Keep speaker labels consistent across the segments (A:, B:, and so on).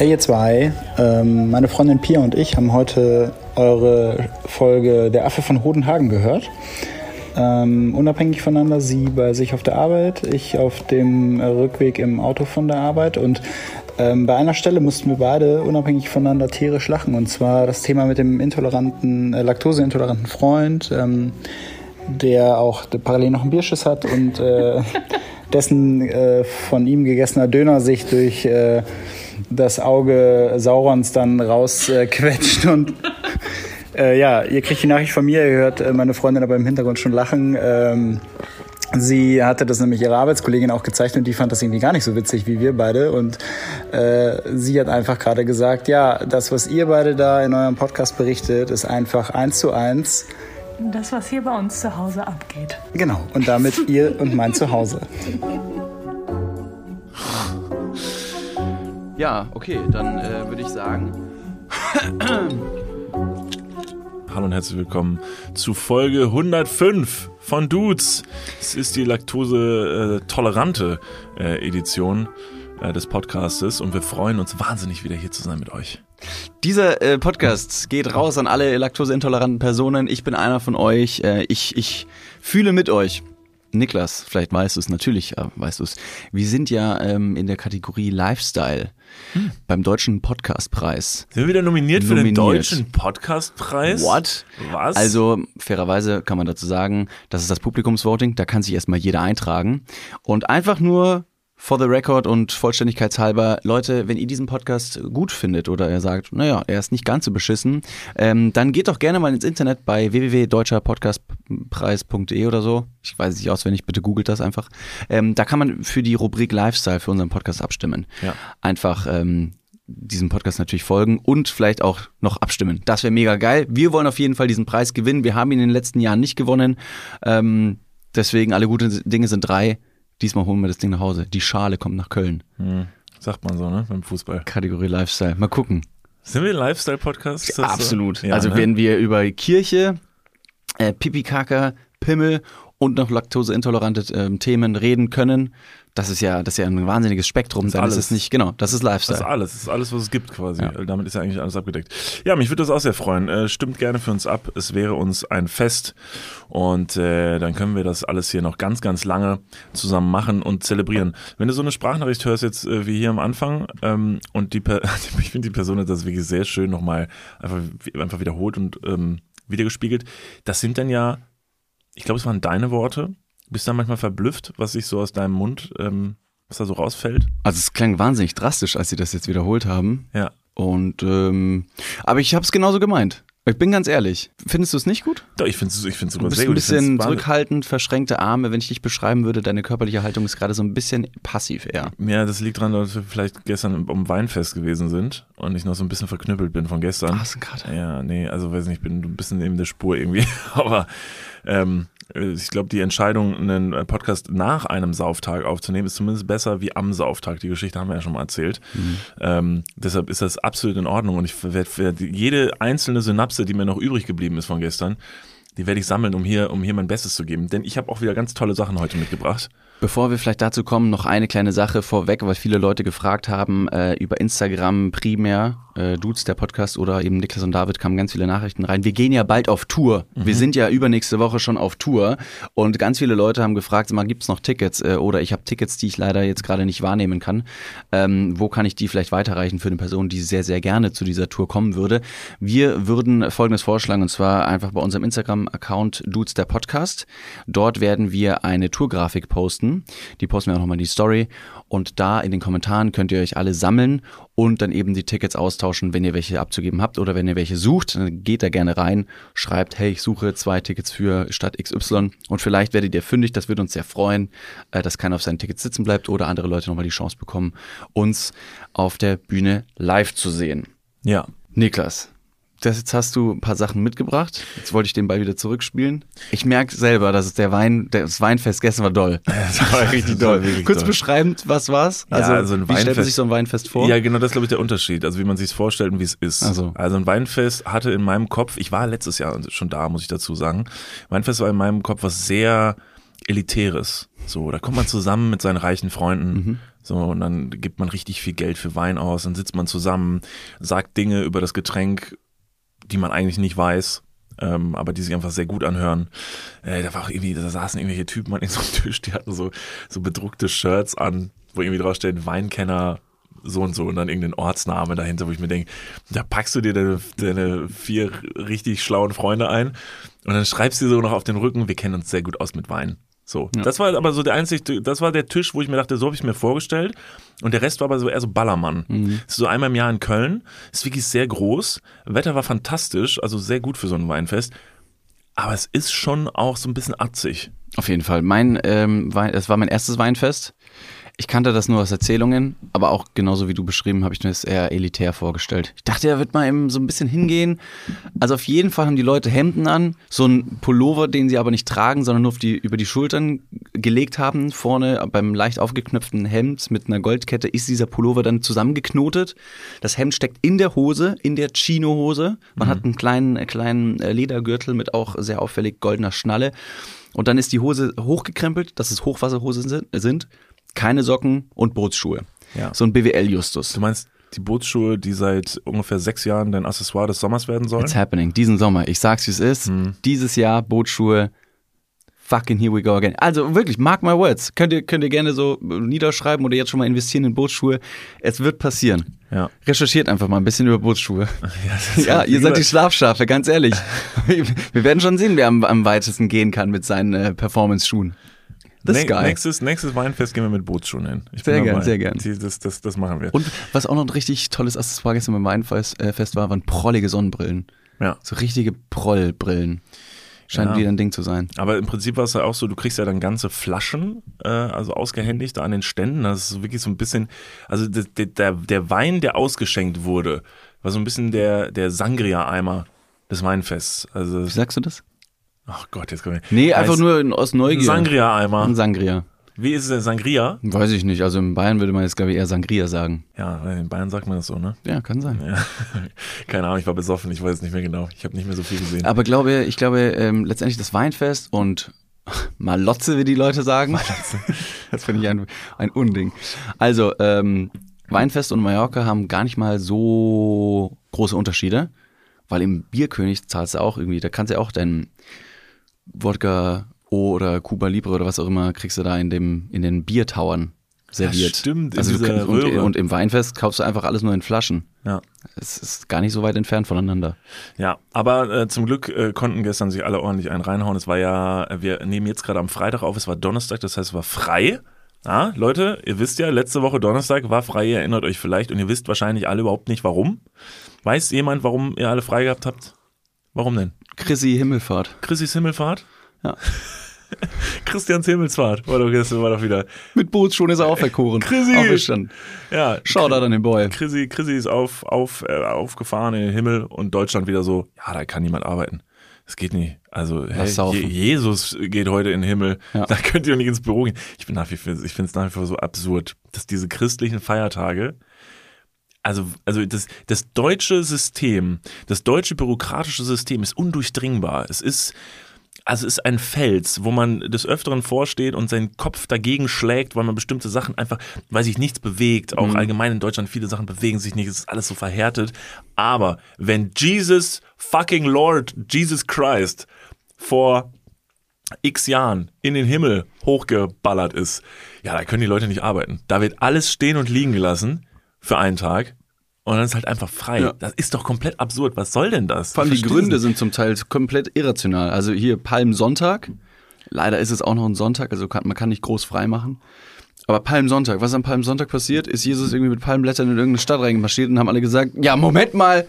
A: Hey ihr zwei, ähm, meine Freundin Pia und ich haben heute eure Folge Der Affe von Hodenhagen gehört. Ähm, unabhängig voneinander, sie bei sich auf der Arbeit, ich auf dem Rückweg im Auto von der Arbeit und ähm, bei einer Stelle mussten wir beide unabhängig voneinander tierisch lachen und zwar das Thema mit dem intoleranten, äh, laktoseintoleranten Freund, ähm, der auch parallel noch einen Bierschiss hat und äh, dessen äh, von ihm gegessener Döner sich durch äh, das Auge Saurons dann rausquetscht äh, und äh, ja, ihr kriegt die Nachricht von mir, ihr hört äh, meine Freundin aber im Hintergrund schon lachen. Ähm, Sie hatte das nämlich ihrer Arbeitskollegin auch gezeigt und die fand das irgendwie gar nicht so witzig wie wir beide. Und äh, sie hat einfach gerade gesagt, ja, das, was ihr beide da in eurem Podcast berichtet, ist einfach eins zu eins.
B: Das, was hier bei uns zu Hause abgeht.
A: Genau, und damit ihr und mein Zuhause.
C: Ja, okay, dann äh, würde ich sagen.
D: Hallo und herzlich willkommen zu Folge 105 von Dudes. Es ist die laktose-tolerante äh, Edition äh, des Podcastes und wir freuen uns wahnsinnig wieder hier zu sein mit euch.
C: Dieser äh, Podcast geht raus an alle laktoseintoleranten Personen. Ich bin einer von euch. Äh, ich, ich fühle mit euch. Niklas, vielleicht weißt du es, natürlich äh, weißt du es. Wir sind ja ähm, in der Kategorie Lifestyle hm. beim Deutschen Podcastpreis.
D: Sind wir wieder nominiert, nominiert. für den Deutschen Podcastpreis?
C: What? Was? Also, fairerweise kann man dazu sagen, das ist das Publikumsvoting, da kann sich erstmal jeder eintragen. Und einfach nur for the record und vollständigkeitshalber, Leute, wenn ihr diesen Podcast gut findet oder er sagt, naja, er ist nicht ganz so beschissen, ähm, dann geht doch gerne mal ins Internet bei www.deutscherpodcastpreis.de oder so. Ich weiß es nicht auswendig, bitte googelt das einfach. Ähm, da kann man für die Rubrik Lifestyle für unseren Podcast abstimmen. Ja. Einfach ähm, diesem Podcast natürlich folgen und vielleicht auch noch abstimmen. Das wäre mega geil. Wir wollen auf jeden Fall diesen Preis gewinnen. Wir haben ihn in den letzten Jahren nicht gewonnen. Ähm, deswegen alle guten Dinge sind drei. Diesmal holen wir das Ding nach Hause. Die Schale kommt nach Köln.
D: Hm. Sagt man so, ne? Beim Fußball.
C: Kategorie Lifestyle. Mal gucken.
D: Sind wir Lifestyle-Podcast?
C: Absolut. So? Ja, also ne? wenn wir über Kirche, äh, Pipi-Kaka, Pimmel und noch laktoseintolerante äh, Themen reden können, das ist ja, das ist ja ein wahnsinniges Spektrum. Das dann alles. ist es nicht, genau, das ist Lifestyle.
D: Das ist alles, das ist alles, was es gibt quasi. Ja. Damit ist ja eigentlich alles abgedeckt. Ja, mich würde das auch sehr freuen. Äh, stimmt gerne für uns ab. Es wäre uns ein Fest und äh, dann können wir das alles hier noch ganz, ganz lange zusammen machen und zelebrieren. Wenn du so eine Sprachnachricht hörst jetzt äh, wie hier am Anfang ähm, und die, ich finde die Person hat das wirklich sehr schön nochmal einfach, einfach wiederholt und ähm, wiedergespiegelt. Das sind dann ja, ich glaube, es waren deine Worte bist du manchmal verblüfft, was sich so aus deinem Mund, ähm, was da so rausfällt?
C: Also es klang wahnsinnig drastisch, als sie das jetzt wiederholt haben.
D: Ja.
C: Und ähm, aber ich habe es genauso gemeint. Ich bin ganz ehrlich. Findest du es nicht gut?
D: Doch, ich finde es ich find's sogar
C: sehr
D: gut.
C: Du bist ein bisschen zurückhaltend, verschränkte Arme. Wenn ich dich beschreiben würde, deine körperliche Haltung ist gerade so ein bisschen passiv eher.
D: Ja, das liegt daran, dass wir vielleicht gestern um Weinfest gewesen sind und ich noch so ein bisschen verknüppelt bin von gestern.
C: Ah, ist ein Kater.
D: Ja, nee, also weiß nicht, ich bin ein bisschen neben der Spur irgendwie. Aber ähm, äh, ich glaube, die Entscheidung, einen äh, Podcast nach einem Sauftag aufzunehmen, ist zumindest besser wie am Sauftag. Die Geschichte haben wir ja schon mal erzählt. Mhm. Ähm, deshalb ist das absolut in Ordnung und ich werde werd jede einzelne Synapse, die mir noch übrig geblieben ist von gestern, die werde ich sammeln, um hier, um hier mein Bestes zu geben. Denn ich habe auch wieder ganz tolle Sachen heute mitgebracht.
C: Bevor wir vielleicht dazu kommen, noch eine kleine Sache vorweg, weil viele Leute gefragt haben äh, über Instagram primär, äh, Dudes, der Podcast oder eben Niklas und David kamen ganz viele Nachrichten rein. Wir gehen ja bald auf Tour. Mhm. Wir sind ja übernächste Woche schon auf Tour und ganz viele Leute haben gefragt, mal gibt's noch Tickets äh, oder ich habe Tickets, die ich leider jetzt gerade nicht wahrnehmen kann. Ähm, wo kann ich die vielleicht weiterreichen für eine Person, die sehr, sehr gerne zu dieser Tour kommen würde? Wir würden folgendes vorschlagen und zwar einfach bei unserem Instagram-Account Dudes, der Podcast. Dort werden wir eine Tourgrafik posten posten. Die posten wir auch nochmal in die Story. Und da in den Kommentaren könnt ihr euch alle sammeln und dann eben die Tickets austauschen, wenn ihr welche abzugeben habt oder wenn ihr welche sucht. Dann geht da gerne rein, schreibt, hey, ich suche zwei Tickets für Stadt XY und vielleicht werdet ihr fündig. Das würde uns sehr freuen, äh, dass keiner auf seinen Tickets sitzen bleibt oder andere Leute nochmal die Chance bekommen, uns auf der Bühne live zu sehen.
D: Ja.
C: Niklas, das, jetzt hast du ein paar Sachen mitgebracht. Jetzt wollte ich den Ball wieder zurückspielen. Ich merke selber, dass es der Wein, das Weinfest gestern war doll.
D: Das war richtig
C: doll.
D: doll. wirklich
C: Kurz
D: doll.
C: beschreibend, was war's?
D: Ja, also ein
C: wie stellt man
D: Weinfest-
C: sich so ein Weinfest vor?
D: Ja, genau, das ist, glaube ich, der Unterschied. Also wie man sich es vorstellt und wie es ist.
C: Ach so.
D: Also ein Weinfest hatte in meinem Kopf, ich war letztes Jahr schon da, muss ich dazu sagen. Weinfest war in meinem Kopf was sehr Elitäres. So, da kommt man zusammen mit seinen reichen Freunden.
C: Mhm.
D: So, und dann gibt man richtig viel Geld für Wein aus, dann sitzt man zusammen, sagt Dinge über das Getränk, die man eigentlich nicht weiß. Ähm, aber die sich einfach sehr gut anhören. Äh, da war auch irgendwie, da saßen irgendwelche Typen an so einem Tisch, die hatten so, so bedruckte Shirts an, wo irgendwie drauf steht, Weinkenner so und so und dann irgendein Ortsname dahinter, wo ich mir denke, da packst du dir deine, deine vier richtig schlauen Freunde ein und dann schreibst du so noch auf den Rücken, wir kennen uns sehr gut aus mit Wein. So, das war aber so der einzige, das war der Tisch, wo ich mir dachte, so habe ich mir vorgestellt. Und der Rest war aber so eher so Ballermann. Ist so einmal im Jahr in Köln. Ist wirklich sehr groß. Wetter war fantastisch, also sehr gut für so ein Weinfest. Aber es ist schon auch so ein bisschen atzig.
C: Auf jeden Fall. Mein, ähm, Wein, es war mein erstes Weinfest. Ich kannte das nur aus Erzählungen, aber auch genauso wie du beschrieben, habe ich mir das eher elitär vorgestellt. Ich dachte, er wird mal eben so ein bisschen hingehen. Also auf jeden Fall haben die Leute Hemden an, so ein Pullover, den sie aber nicht tragen, sondern nur auf die, über die Schultern gelegt haben. Vorne beim leicht aufgeknöpften Hemd mit einer Goldkette ist dieser Pullover dann zusammengeknotet. Das Hemd steckt in der Hose, in der Chino-Hose. Man hat einen kleinen, kleinen äh, Ledergürtel mit auch sehr auffällig goldener Schnalle. Und dann ist die Hose hochgekrempelt, dass es Hochwasserhosen sind keine Socken und Bootsschuhe.
D: Ja.
C: So ein BWL-Justus.
D: Du meinst die Bootsschuhe, die seit ungefähr sechs Jahren dein Accessoire des Sommers werden sollen?
C: It's happening. Diesen Sommer. Ich sag's, wie es ist.
D: Hm.
C: Dieses Jahr Bootsschuhe. Fucking here we go again. Also wirklich, mark my words. Könnt ihr, könnt ihr gerne so niederschreiben oder jetzt schon mal investieren in Bootsschuhe. Es wird passieren.
D: Ja.
C: Recherchiert einfach mal ein bisschen über Bootsschuhe. Ja,
D: ist-
C: ihr seid die Schlafschafe, ganz ehrlich. Wir werden schon sehen, wer am, am weitesten gehen kann mit seinen äh, Performance-Schuhen. This guy.
D: Nächstes, nächstes Weinfest gehen wir mit Bootsschuhen hin. Ich
C: Sehr
D: bin
C: gern,
D: dabei.
C: sehr gern.
D: Die, das, das, das machen wir.
C: Und was auch noch ein richtig tolles Accessoire gestern beim Weinfest äh, war, waren prollige Sonnenbrillen.
D: ja.
C: So richtige Prollbrillen. Scheint
D: Ja.
C: wieder ein Ding zu sein.
D: Aber im Prinzip war es ja auch so, du kriegst ja dann ganze Flaschen, äh, also ausgehändigt da an den Ständen. Das ist wirklich so ein bisschen, also der, der- der, der Wein, der ausgeschenkt wurde, war so ein bisschen der, der Sangria-Eimer des Weinfests. Also,
C: Wie sagst du das?
D: Ach Gott, jetzt kommen wir.
C: Nee, einfach nur in, aus
D: Ein
C: Neugier.
D: Sangria-Eimer.
C: Ein Sangria.
D: Wie ist es denn? Sangria?
C: Weiß ich nicht. Also in Bayern würde man jetzt, glaube ich, eher Sangria sagen.
D: Ja, in Bayern sagt man das so, ne?
C: Ja, kann sein.
D: Ja. Keine Ahnung, ich war besoffen, ich weiß es nicht mehr genau. Ich habe nicht mehr so viel gesehen.
C: Aber glaube, ich glaube, ähm, letztendlich das Weinfest und Malotze, wie die Leute sagen. das finde ich ein, ein Unding. Also, ähm, Weinfest und Mallorca haben gar nicht mal so große Unterschiede, weil im Bierkönig zahlst du auch irgendwie, da kannst du ja auch deinen Wodka O oder Cuba Libre oder was auch immer, kriegst du da in dem, in den Biertauern serviert.
D: stimmt, in
C: also du
D: dieser
C: kannst, und, und im Weinfest kaufst du einfach alles nur in Flaschen.
D: Ja.
C: Es ist gar nicht so weit entfernt voneinander.
D: Ja, aber äh, zum Glück äh, konnten gestern sich alle ordentlich einen reinhauen. Es war ja, wir nehmen jetzt gerade am Freitag auf, es war Donnerstag, das heißt, es war frei. Ja, Leute, ihr wisst ja, letzte Woche Donnerstag war frei, ihr erinnert euch vielleicht und ihr wisst wahrscheinlich alle überhaupt nicht warum. Weiß jemand, warum ihr alle frei gehabt habt? Warum denn?
C: Chrissy Himmelfahrt.
D: Chrissys Himmelfahrt?
C: Ja.
D: Christians Himmelsfahrt war doch gestern war doch wieder.
C: Mit Bootsschuhen ist er auferkoren.
D: Chrissy!
C: Auferstanden.
D: Ja,
C: Shoutout an den Boy.
D: Chrissy, Chrissy ist auf, auf, äh, aufgefahren in den Himmel und Deutschland wieder so, ja, da kann niemand arbeiten. Das geht nicht. Also hey, Jesus geht heute in den Himmel.
C: Ja.
D: Da könnt ihr nicht ins Büro gehen. Ich bin nach wie vor, ich finde es nach wie vor so absurd, dass diese christlichen Feiertage, also, also das, das deutsche System, das deutsche bürokratische System ist undurchdringbar. Es ist, also es ist ein Fels, wo man des Öfteren vorsteht und seinen Kopf dagegen schlägt, weil man bestimmte Sachen einfach, weil sich nichts bewegt. Auch allgemein in Deutschland, viele Sachen bewegen sich nicht, es ist alles so verhärtet. Aber wenn Jesus fucking Lord, Jesus Christ, vor x Jahren in den Himmel hochgeballert ist, ja, da können die Leute nicht arbeiten. Da wird alles stehen und liegen gelassen für einen Tag. Und dann ist halt einfach frei.
C: Ja.
D: Das ist doch komplett absurd. Was soll denn das?
C: Vor allem die Gründe sind zum Teil komplett irrational. Also hier Palmsonntag. Leider ist es auch noch ein Sonntag, also kann, man kann nicht groß frei machen. Aber Palmsonntag, was am Palmsonntag passiert, ist Jesus irgendwie mit Palmblättern in irgendeine Stadt reingemarschiert und haben alle gesagt, ja, Moment mal,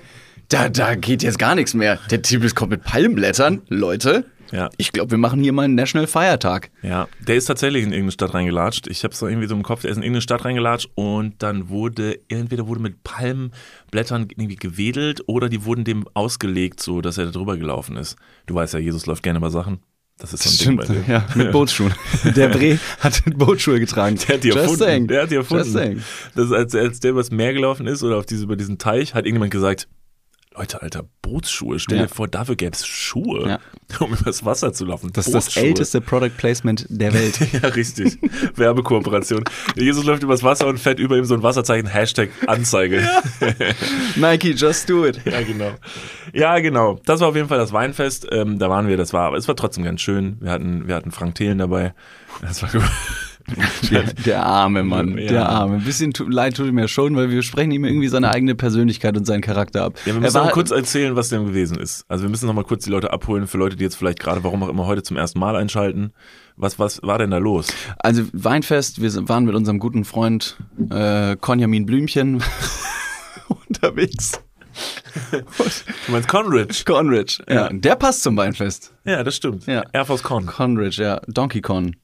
C: da, da geht jetzt gar nichts mehr. Der Typ ist kommt mit Palmblättern, Leute.
D: Ja.
C: Ich glaube, wir machen hier mal einen National Feiertag.
D: Ja, der ist tatsächlich in irgendeine Stadt reingelatscht. Ich habe es irgendwie so im Kopf, der ist in irgendeine Stadt reingelatscht und dann wurde, entweder wurde mit Palmblättern irgendwie gewedelt oder die wurden dem ausgelegt, so dass er da drüber gelaufen ist. Du weißt ja, Jesus läuft gerne über Sachen. Das ist so ein Ding bei dem.
C: ja, mit Bootsschuhen. Der Bre hat Bootsschuhe getragen.
D: Der hat die
C: Just
D: erfunden.
C: saying.
D: Der hat die
C: Just
D: erfunden.
C: saying.
D: Das, als, als der übers Meer gelaufen ist oder auf diese, über diesen Teich, hat irgendjemand gesagt, Leute, Alter, Bootsschuhe. Stell
C: Ja.
D: dir vor, dafür gäbe es Schuhe,
C: Ja.
D: um übers Wasser zu laufen.
C: Das ist das älteste Product Placement der Welt.
D: Ja, richtig. Werbekooperation. Jesus läuft übers Wasser und fährt über ihm so ein Wasserzeichen, Hashtag Anzeige.
C: Nike, just do it.
D: Ja, genau. Ja, genau. Das war auf jeden Fall das Weinfest. Ähm, da waren wir, das war, aber es war trotzdem ganz schön. Wir hatten, wir hatten Frank Thelen dabei. Das war gut.
C: Der, der arme Mann,
D: Ja.
C: der arme. Ein bisschen tu, leid tut mir schon, weil wir sprechen ihm irgendwie seine eigene Persönlichkeit und seinen Charakter ab.
D: Ja, wir müssen mal kurz erzählen, was denn gewesen ist. Also wir müssen noch mal kurz die Leute abholen, für Leute, die jetzt vielleicht gerade, warum auch immer, heute zum ersten Mal einschalten. Was, was war denn da los?
C: Also Weinfest, wir waren mit unserem guten Freund äh, Konjamin Blümchen unterwegs.
D: Du meinst Conridge?
C: Conridge, ja.
D: Ja.
C: Der passt zum Weinfest.
D: Ja, das stimmt.
C: Ja.
D: Air Force Con.
C: Conridge, ja. Donkey Con.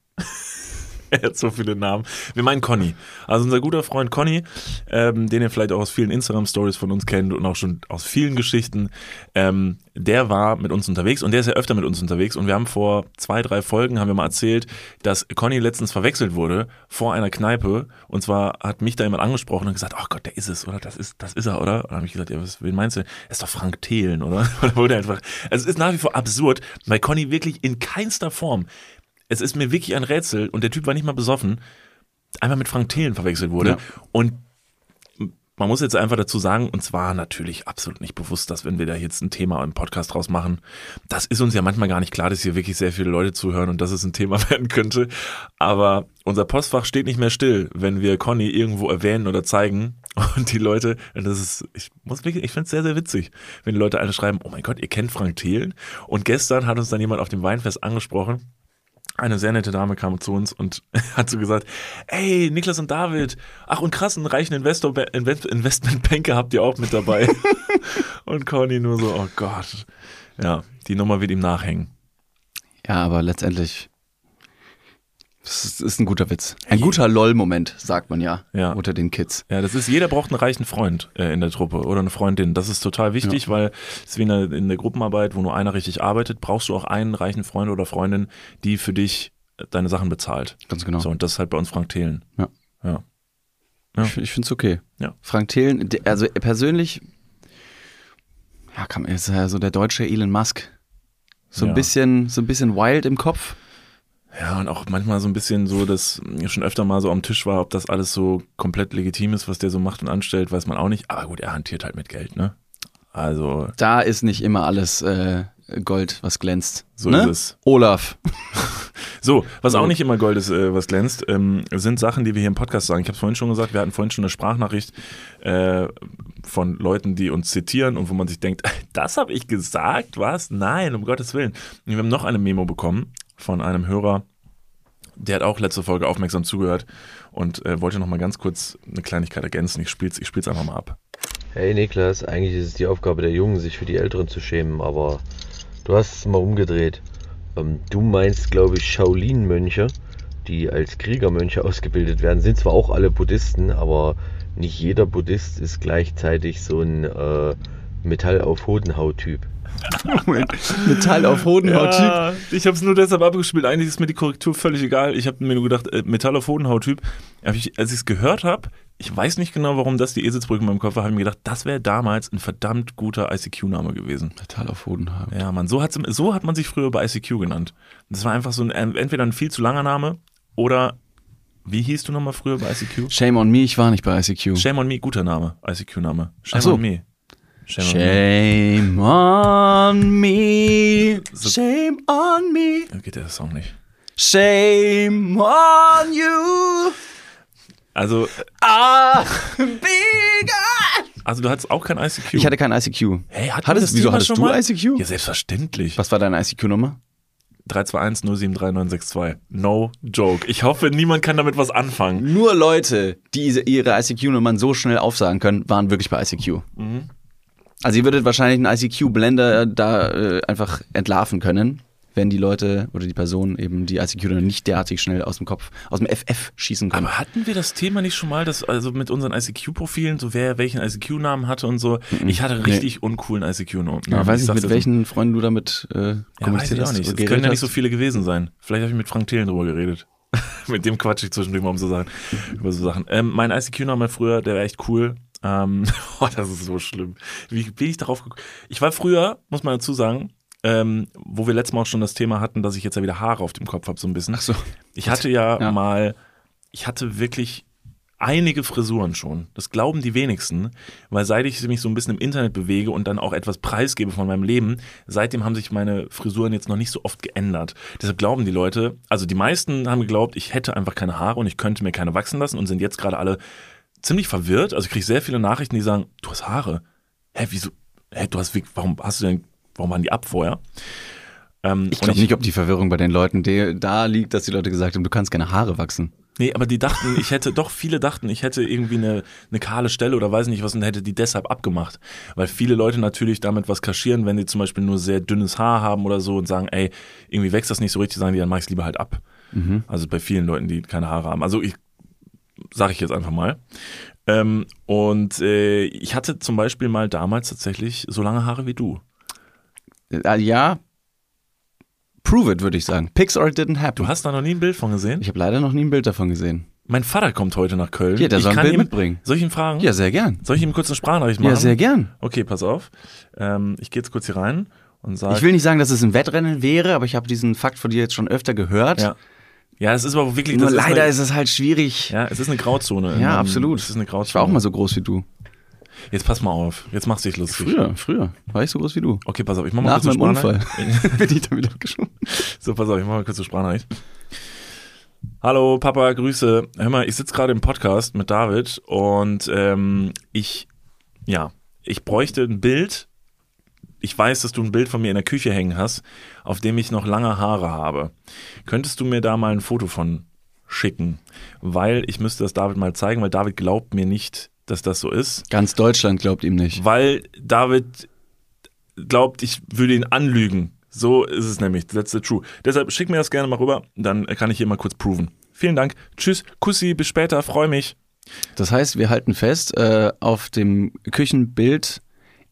D: Er hat so viele Namen. Wir meinen Conny. Also unser guter Freund Conny, ähm, den ihr vielleicht auch aus vielen Instagram-Stories von uns kennt und auch schon aus vielen Geschichten, ähm, der war mit uns unterwegs und der ist ja öfter mit uns unterwegs und wir haben vor zwei, drei Folgen haben wir mal erzählt, dass Conny letztens verwechselt wurde vor einer Kneipe und zwar hat mich da jemand angesprochen und gesagt, oh Gott, der ist es, oder? Das ist, das ist er, oder? Und dann habe ich gesagt, ja, was, wen meinst du? Er ist doch Frank Thelen, oder? Oder er einfach, also es ist nach wie vor absurd, weil Conny wirklich in keinster Form es ist mir wirklich ein Rätsel und der Typ war nicht mal besoffen, einmal mit Frank Thelen verwechselt wurde.
C: Ja.
D: Und man muss jetzt einfach dazu sagen, uns war natürlich absolut nicht bewusst, dass wenn wir da jetzt ein Thema im Podcast draus machen, das ist uns ja manchmal gar nicht klar, dass hier wirklich sehr viele Leute zuhören und dass es ein Thema werden könnte. Aber unser Postfach steht nicht mehr still, wenn wir Conny irgendwo erwähnen oder zeigen. Und die Leute, das ist, ich muss wirklich, ich finde es sehr, sehr witzig, wenn die Leute alle schreiben, oh mein Gott, ihr kennt Frank Thelen. Und gestern hat uns dann jemand auf dem Weinfest angesprochen, eine sehr nette Dame kam zu uns und hat so gesagt, ey, Niklas und David, ach und krass, einen reichen Investor, Invest, Investmentbanker habt ihr auch mit dabei. und Conny nur so, oh Gott. Ja, die Nummer wird ihm nachhängen.
C: Ja, aber letztendlich. Das ist, ist ein guter Witz. Ein guter LOL-Moment, sagt man ja,
D: Ja.
C: unter den Kids.
D: Ja, das ist, jeder braucht einen reichen Freund äh, in der Truppe oder eine Freundin. Das ist total wichtig, weil es ist wie in der, in der Gruppenarbeit, wo nur einer richtig arbeitet, brauchst du auch einen reichen Freund oder Freundin, die für dich äh, deine Sachen bezahlt.
C: Ganz genau.
D: So, und das ist halt bei uns Frank Thelen.
C: Ja.
D: Ja. Ja.
C: Ich, ich finde es okay.
D: Ja.
C: Frank Thelen, also persönlich, ja, man, ist ja so der deutsche Elon Musk. So ein
D: Ja.
C: bisschen, so ein bisschen wild im Kopf.
D: Ja, und auch manchmal so ein bisschen so, dass schon öfter mal so am Tisch war, ob das alles so komplett legitim ist, was der so macht und anstellt, weiß man auch nicht. Aber gut, er hantiert halt mit Geld, ne? Also,
C: Da ist nicht immer alles äh, Gold, was glänzt.
D: So
C: ne?
D: ist es.
C: Olaf.
D: so, was auch nicht immer Gold ist, äh, was glänzt, ähm, sind Sachen, die wir hier im Podcast sagen. Ich habe es vorhin schon gesagt, wir hatten vorhin schon eine Sprachnachricht äh, von Leuten, die uns zitieren und wo man sich denkt, das habe ich gesagt, was? Nein, um Gottes Willen. Und wir haben noch eine Memo bekommen von einem Hörer, der hat auch letzte Folge aufmerksam zugehört und äh, wollte noch mal ganz kurz eine Kleinigkeit ergänzen. Ich spiel's, ich spiel's einfach mal ab.
E: Hey Niklas, eigentlich ist es die Aufgabe der Jungen, sich für die Älteren zu schämen, aber du hast es mal umgedreht. Ähm, du meinst, glaube ich, Shaolin-Mönche, die als Kriegermönche ausgebildet werden, sind zwar auch alle Buddhisten, aber nicht jeder Buddhist ist gleichzeitig so ein äh, Metall auf Hodenhaut-Typ.
C: Metall auf Hodenhaut-Typ.
D: Ja, ich habe es nur deshalb abgespielt. Eigentlich ist mir die Korrektur völlig egal. Ich habe mir nur gedacht, äh, Metall auf Hodenhaut-Typ. Ich, als ich es gehört habe, ich weiß nicht genau, warum das die Eselsbrücke in meinem Kopf war, habe ich mir gedacht, das wäre damals ein verdammt guter ICQ-Name gewesen.
C: Metall auf Hodenhaut.
D: Ja, man, so, so hat man sich früher bei ICQ genannt. Das war einfach so ein, ähm, entweder ein viel zu langer Name oder, wie hieß du nochmal früher bei ICQ?
C: Shame on me, ich war nicht bei ICQ.
D: Shame on me, guter Name, ICQ-Name. Shame
C: so.
D: on me. Shame, on me.
C: Shame on me. Shame on me.
D: Ja, Geht der Song nicht.
C: Shame on you.
D: Also,
C: Ah, bigger.
D: also du hattest auch kein ICQ.
C: Ich hatte kein ICQ.
D: Hey, wir
C: hattest,
D: das
C: wieso hattest
D: schon
C: du
D: mal?
C: ICQ?
D: Ja, selbstverständlich.
C: Was war deine ICQ-Nummer?
D: 321 073962. No joke. Ich hoffe, niemand kann damit was anfangen.
C: Nur Leute, die ihre ICQ-Nummern so schnell aufsagen können, waren wirklich bei ICQ. Also ihr würdet wahrscheinlich einen ICQ-Blender da äh, einfach entlarven können, wenn die Leute oder die Person eben die ICQ dann nicht derartig schnell aus dem Kopf, aus dem FF schießen können.
D: Aber hatten wir das Thema nicht schon mal, dass also mit unseren ICQ-Profilen, so wer welchen ICQ-Namen hatte und so? Ich hatte einen
C: Nee.
D: richtig uncoolen ICQ-Namen.
C: ja, weiß nicht,
D: sag's
C: mit welchen Freunden du damit äh,
D: so. Ja, weiß
C: kommuniziert
D: ich
C: hast.
D: nicht. Es können ja nicht so viele gewesen sein. Vielleicht habe ich mit Frank Thelen drüber geredet. mit dem quatsch ich zwischendurch mal um so Sachen, über so Sachen. Ähm, mein ICQ-Name früher, der war echt cool. Ähm, oh, das ist so schlimm. Wie bin ich darauf gekommen? Ich war früher, muss man dazu sagen, ähm, wo wir letztes Mal auch schon das Thema hatten, dass ich jetzt ja wieder Haare auf dem Kopf habe, so ein bisschen.
C: Ach so.
D: Ich hatte ja,
C: Ja.
D: mal, ich hatte wirklich einige Frisuren schon. Das glauben die wenigsten, weil seit ich mich so ein bisschen im Internet bewege und dann auch etwas preisgebe von meinem Leben, seitdem haben sich meine Frisuren jetzt noch nicht so oft geändert. Deshalb glauben die Leute, also die meisten haben geglaubt, ich hätte einfach keine Haare und ich könnte mir keine wachsen lassen und sind jetzt gerade alle ziemlich verwirrt. Also ich kriege sehr viele Nachrichten, die sagen, du hast Haare. Hä, wieso? Hä, du hast, warum hast du denn, warum waren die ab vorher? Ähm,
C: Ich glaube nicht, ob die Verwirrung bei den Leuten die, da liegt, dass die Leute gesagt haben, du kannst keine Haare wachsen.
D: Nee, aber die dachten, ich hätte, doch viele dachten, ich hätte irgendwie eine, eine kahle Stelle oder weiß nicht was und hätte die deshalb abgemacht. Weil viele Leute natürlich damit was kaschieren, wenn die zum Beispiel nur sehr dünnes Haar haben oder so und sagen, ey, irgendwie wächst das nicht so richtig, sagen die, dann mach ich's lieber halt ab. Also bei vielen Leuten, die keine Haare haben. Also ich, sage ich jetzt einfach mal. Ähm, und äh, ich hatte zum Beispiel mal damals tatsächlich so lange Haare wie du.
C: Äh, ja, prove it, würde ich sagen. Pics or it didn't happen.
D: Du hast da noch nie ein Bild von gesehen?
C: ich habe leider noch nie ein Bild davon gesehen.
D: Mein Vater kommt heute nach Köln.
C: Ja, der
D: ich
C: soll ein
D: kann
C: Bild
D: ihm,
C: mitbringen.
D: Soll ich ihn fragen?
C: Ja, sehr gern.
D: Soll ich ihm kurz eine Sprachnachricht machen?
C: Ja, sehr gern.
D: Okay, pass auf. Ähm, ich gehe jetzt kurz hier rein und sage.
C: Ich will nicht sagen, dass es ein Wettrennen wäre, aber ich habe diesen Fakt von dir jetzt schon öfter gehört.
D: Ja. Ja, es ist aber wirklich.
C: Nur
D: das
C: leider
D: eine,
C: ist es halt schwierig.
D: Ja, es ist eine Grauzone.
C: Ja,
D: Ähm,
C: absolut.
D: Es ist eine Grauzone.
C: Ich war auch mal so groß wie du.
D: Jetzt pass mal auf. Jetzt machst du dich lustig.
C: Früher, früher. War ich so groß wie du.
D: Okay, pass auf. Ich mach mal
C: Nach
D: kurz eine
C: meinem Unfall bin ich dann wieder geschoben.
D: So, pass auf. Ich mach mal kurz eine Sprachnachricht. Hallo, Papa, Grüße. Hör mal, ich sitze gerade im Podcast mit David und ähm, ich, ja, ich bräuchte ein Bild. Ich weiß, dass du ein Bild von mir in der Küche hängen hast, auf dem ich noch lange Haare habe. Könntest du mir da mal ein Foto von schicken? Weil ich müsste das David mal zeigen, weil David glaubt mir nicht, dass das so ist.
C: Ganz Deutschland glaubt ihm nicht.
D: Weil David glaubt, ich würde ihn anlügen. So ist es nämlich. That's the true. Deshalb schick mir das gerne mal rüber, dann kann ich hier mal kurz proven. Vielen Dank. Tschüss. Kussi, bis später. Freue mich.
C: Das heißt, wir halten fest, äh, auf dem Küchenbild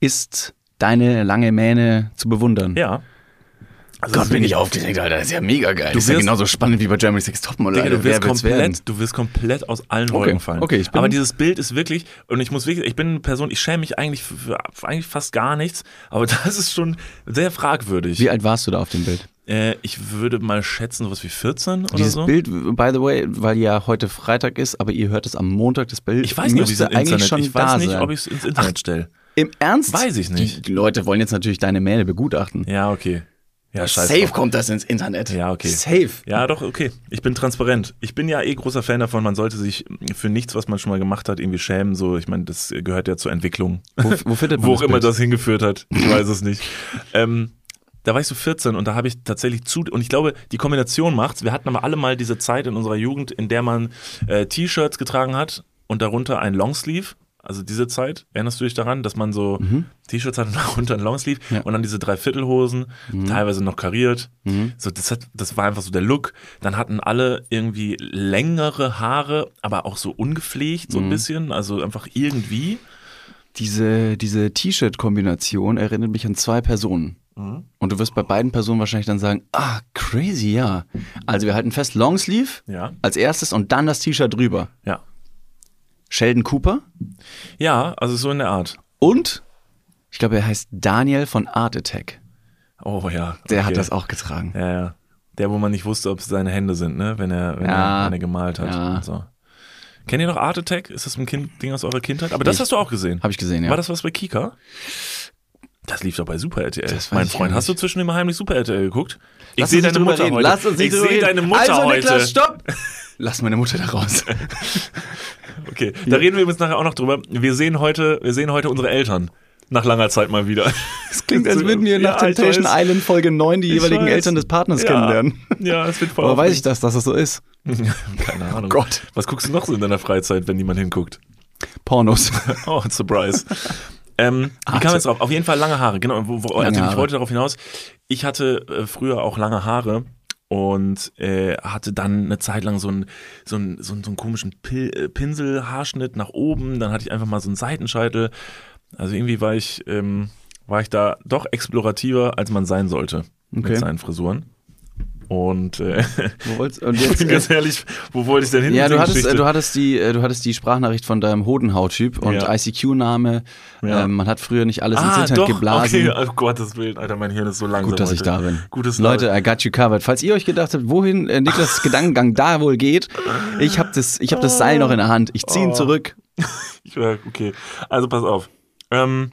C: ist deine lange Mähne zu bewundern.
D: Ja. Also
C: Gott, bin ich aufgeregt, Alter. Das ist ja mega geil.
D: Du
C: das ist ja genauso spannend wie bei Germany's Next Topmodel.
D: Digga, du wirst
C: Wer wird's werden?
D: komplett, du wirst komplett aus allen
C: Okay,
D: Wolken fallen.
C: okay, ich bin-
D: aber dieses Bild ist wirklich, und ich muss wirklich, ich bin eine Person, ich schäme mich eigentlich für, für, für eigentlich fast gar nichts, aber das ist schon sehr fragwürdig.
C: Wie alt warst du da auf dem Bild?
D: Äh, ich würde mal schätzen, sowas wie 14 oder
C: Dieses
D: so.
C: Bild, by the way, weil ja heute Freitag ist, aber ihr hört es am Montag, das Bild
D: ich weiß nicht, ob ich es
C: eigentlich
D: Internet,
C: schon
D: ich weiß nicht,
C: sein.
D: ob ich es ins Internet stelle.
C: Im Ernst?
D: Weiß ich nicht.
C: Die Leute wollen jetzt natürlich deine Mähne begutachten.
D: Ja, okay. Ja, scheiße.
C: Safe kommt das ins Internet.
D: Ja, okay.
C: Safe.
D: Ja, doch, okay. Ich bin transparent. Ich bin ja eh großer Fan davon, man sollte sich für nichts, was man schon mal gemacht hat, irgendwie schämen. So, ich meine, das gehört ja zur Entwicklung.
C: Wo, wo findet man
D: Wo auch immer das hingeführt hat. Ich weiß es nicht. Ähm, da war ich so 14 und da habe ich tatsächlich zu, und ich glaube, die Kombination macht's. Wir hatten aber alle mal diese Zeit in unserer Jugend, in der man äh, T-Shirts getragen hat und darunter ein Longsleeve. Also diese Zeit, erinnerst du dich daran, dass man so T-Shirts hat und darunter ein Longsleeve
C: Ja.
D: und dann diese Dreiviertelhosen, teilweise noch kariert. So, das, hat, das war einfach so der Look. Dann hatten alle irgendwie längere Haare, aber auch so ungepflegt, so ein bisschen, also einfach irgendwie.
C: Diese, diese T-Shirt-Kombination erinnert mich an zwei Personen.
D: Mhm.
C: Und du wirst bei beiden Personen wahrscheinlich dann sagen, ah, crazy, ja. Also wir halten fest, Longsleeve
D: Ja.
C: als erstes und dann das T-Shirt drüber.
D: Ja.
C: Sheldon Cooper
D: Ja, also so in der Art.
C: und ich glaube, er heißt Daniel von Art Attack.
D: Oh ja.
C: Der
D: okay.
C: hat das auch getragen.
D: Ja, ja. Der, wo man nicht wusste, ob es seine Hände sind, ne? Wenn er, wenn
C: Ja.
D: er, wenn er gemalt hat.
C: Ja.
D: So. Kennt ihr noch Art Attack? Ist das ein kind, Ding aus eurer Kindheit? Aber das
C: Ich-
D: hast du auch gesehen.
C: Habe ich gesehen, ja.
D: War das was bei Kika? Das lief doch bei Super RTL.
C: Das
D: mein Freund, hast du zwischendurch mal heimlich Super RTL geguckt? Ich sehe
C: uns
D: deine Mutter
C: reden.
D: heute.
C: Lass uns
D: ich sehe deine Mutter
C: also,
D: heute.
C: Niklas, stopp! Lass meine Mutter da raus.
D: Okay, da reden wir übrigens nachher auch noch drüber. Wir sehen heute, wir sehen heute unsere Eltern. Nach langer Zeit mal wieder.
C: Das klingt, als würden wir nach
D: Ja,
C: Temptation. Island Folge 9 die
D: Ich
C: jeweiligen
D: weiß.
C: Eltern des Partners
D: Ja.
C: kennenlernen.
D: Ja, es wird voll
C: Aber weiß ich das, dass das so ist?
D: Keine Ahnung.
C: Gott.
D: Was guckst du noch so in deiner Freizeit, wenn niemand hinguckt?
C: Pornos.
D: Oh, surprise. Ähm, wie kam jetzt drauf? Auf jeden Fall lange Haare, genau. Wo, wo,
C: Lange
D: also ich
C: Haare.
D: wollte darauf hinaus, ich hatte äh, früher auch lange Haare und äh, hatte dann eine Zeit lang so einen so einen, so einen, so einen komischen Pil äh, Pinselhaarschnitt nach oben, dann hatte ich einfach mal so einen Seitenscheitel. Also irgendwie war ich, ähm, war ich da doch explorativer, als man sein sollte
C: Okay.
D: mit seinen Frisuren. Und äh,
C: Wo wollt's, und
D: ich
C: jetzt,
D: bin ganz ehrlich, wo wollte ich denn hin?
C: ja, du hattest, äh, du hattest die, äh, du hattest die Sprachnachricht von deinem Hodenhaut-Typ und
D: Ja.
C: ICQ-Name.
D: Ja.
C: Ähm, man hat früher nicht alles ins
D: ah,
C: Internet
D: doch,
C: geblasen.
D: okay, oh Gottes Willen, Alter, mein Hirn ist so langsam
C: Gut, dass ich
D: heute.
C: da bin.
D: Gutes
C: Leute, I got you covered. Falls ihr euch gedacht habt, wohin äh, Niklas Gedankengang da wohl geht, ich habe das, ich hab das Seil noch in der Hand. Ich ziehe ihn
D: Oh.
C: zurück.
D: Ich, okay, also pass auf. Ähm,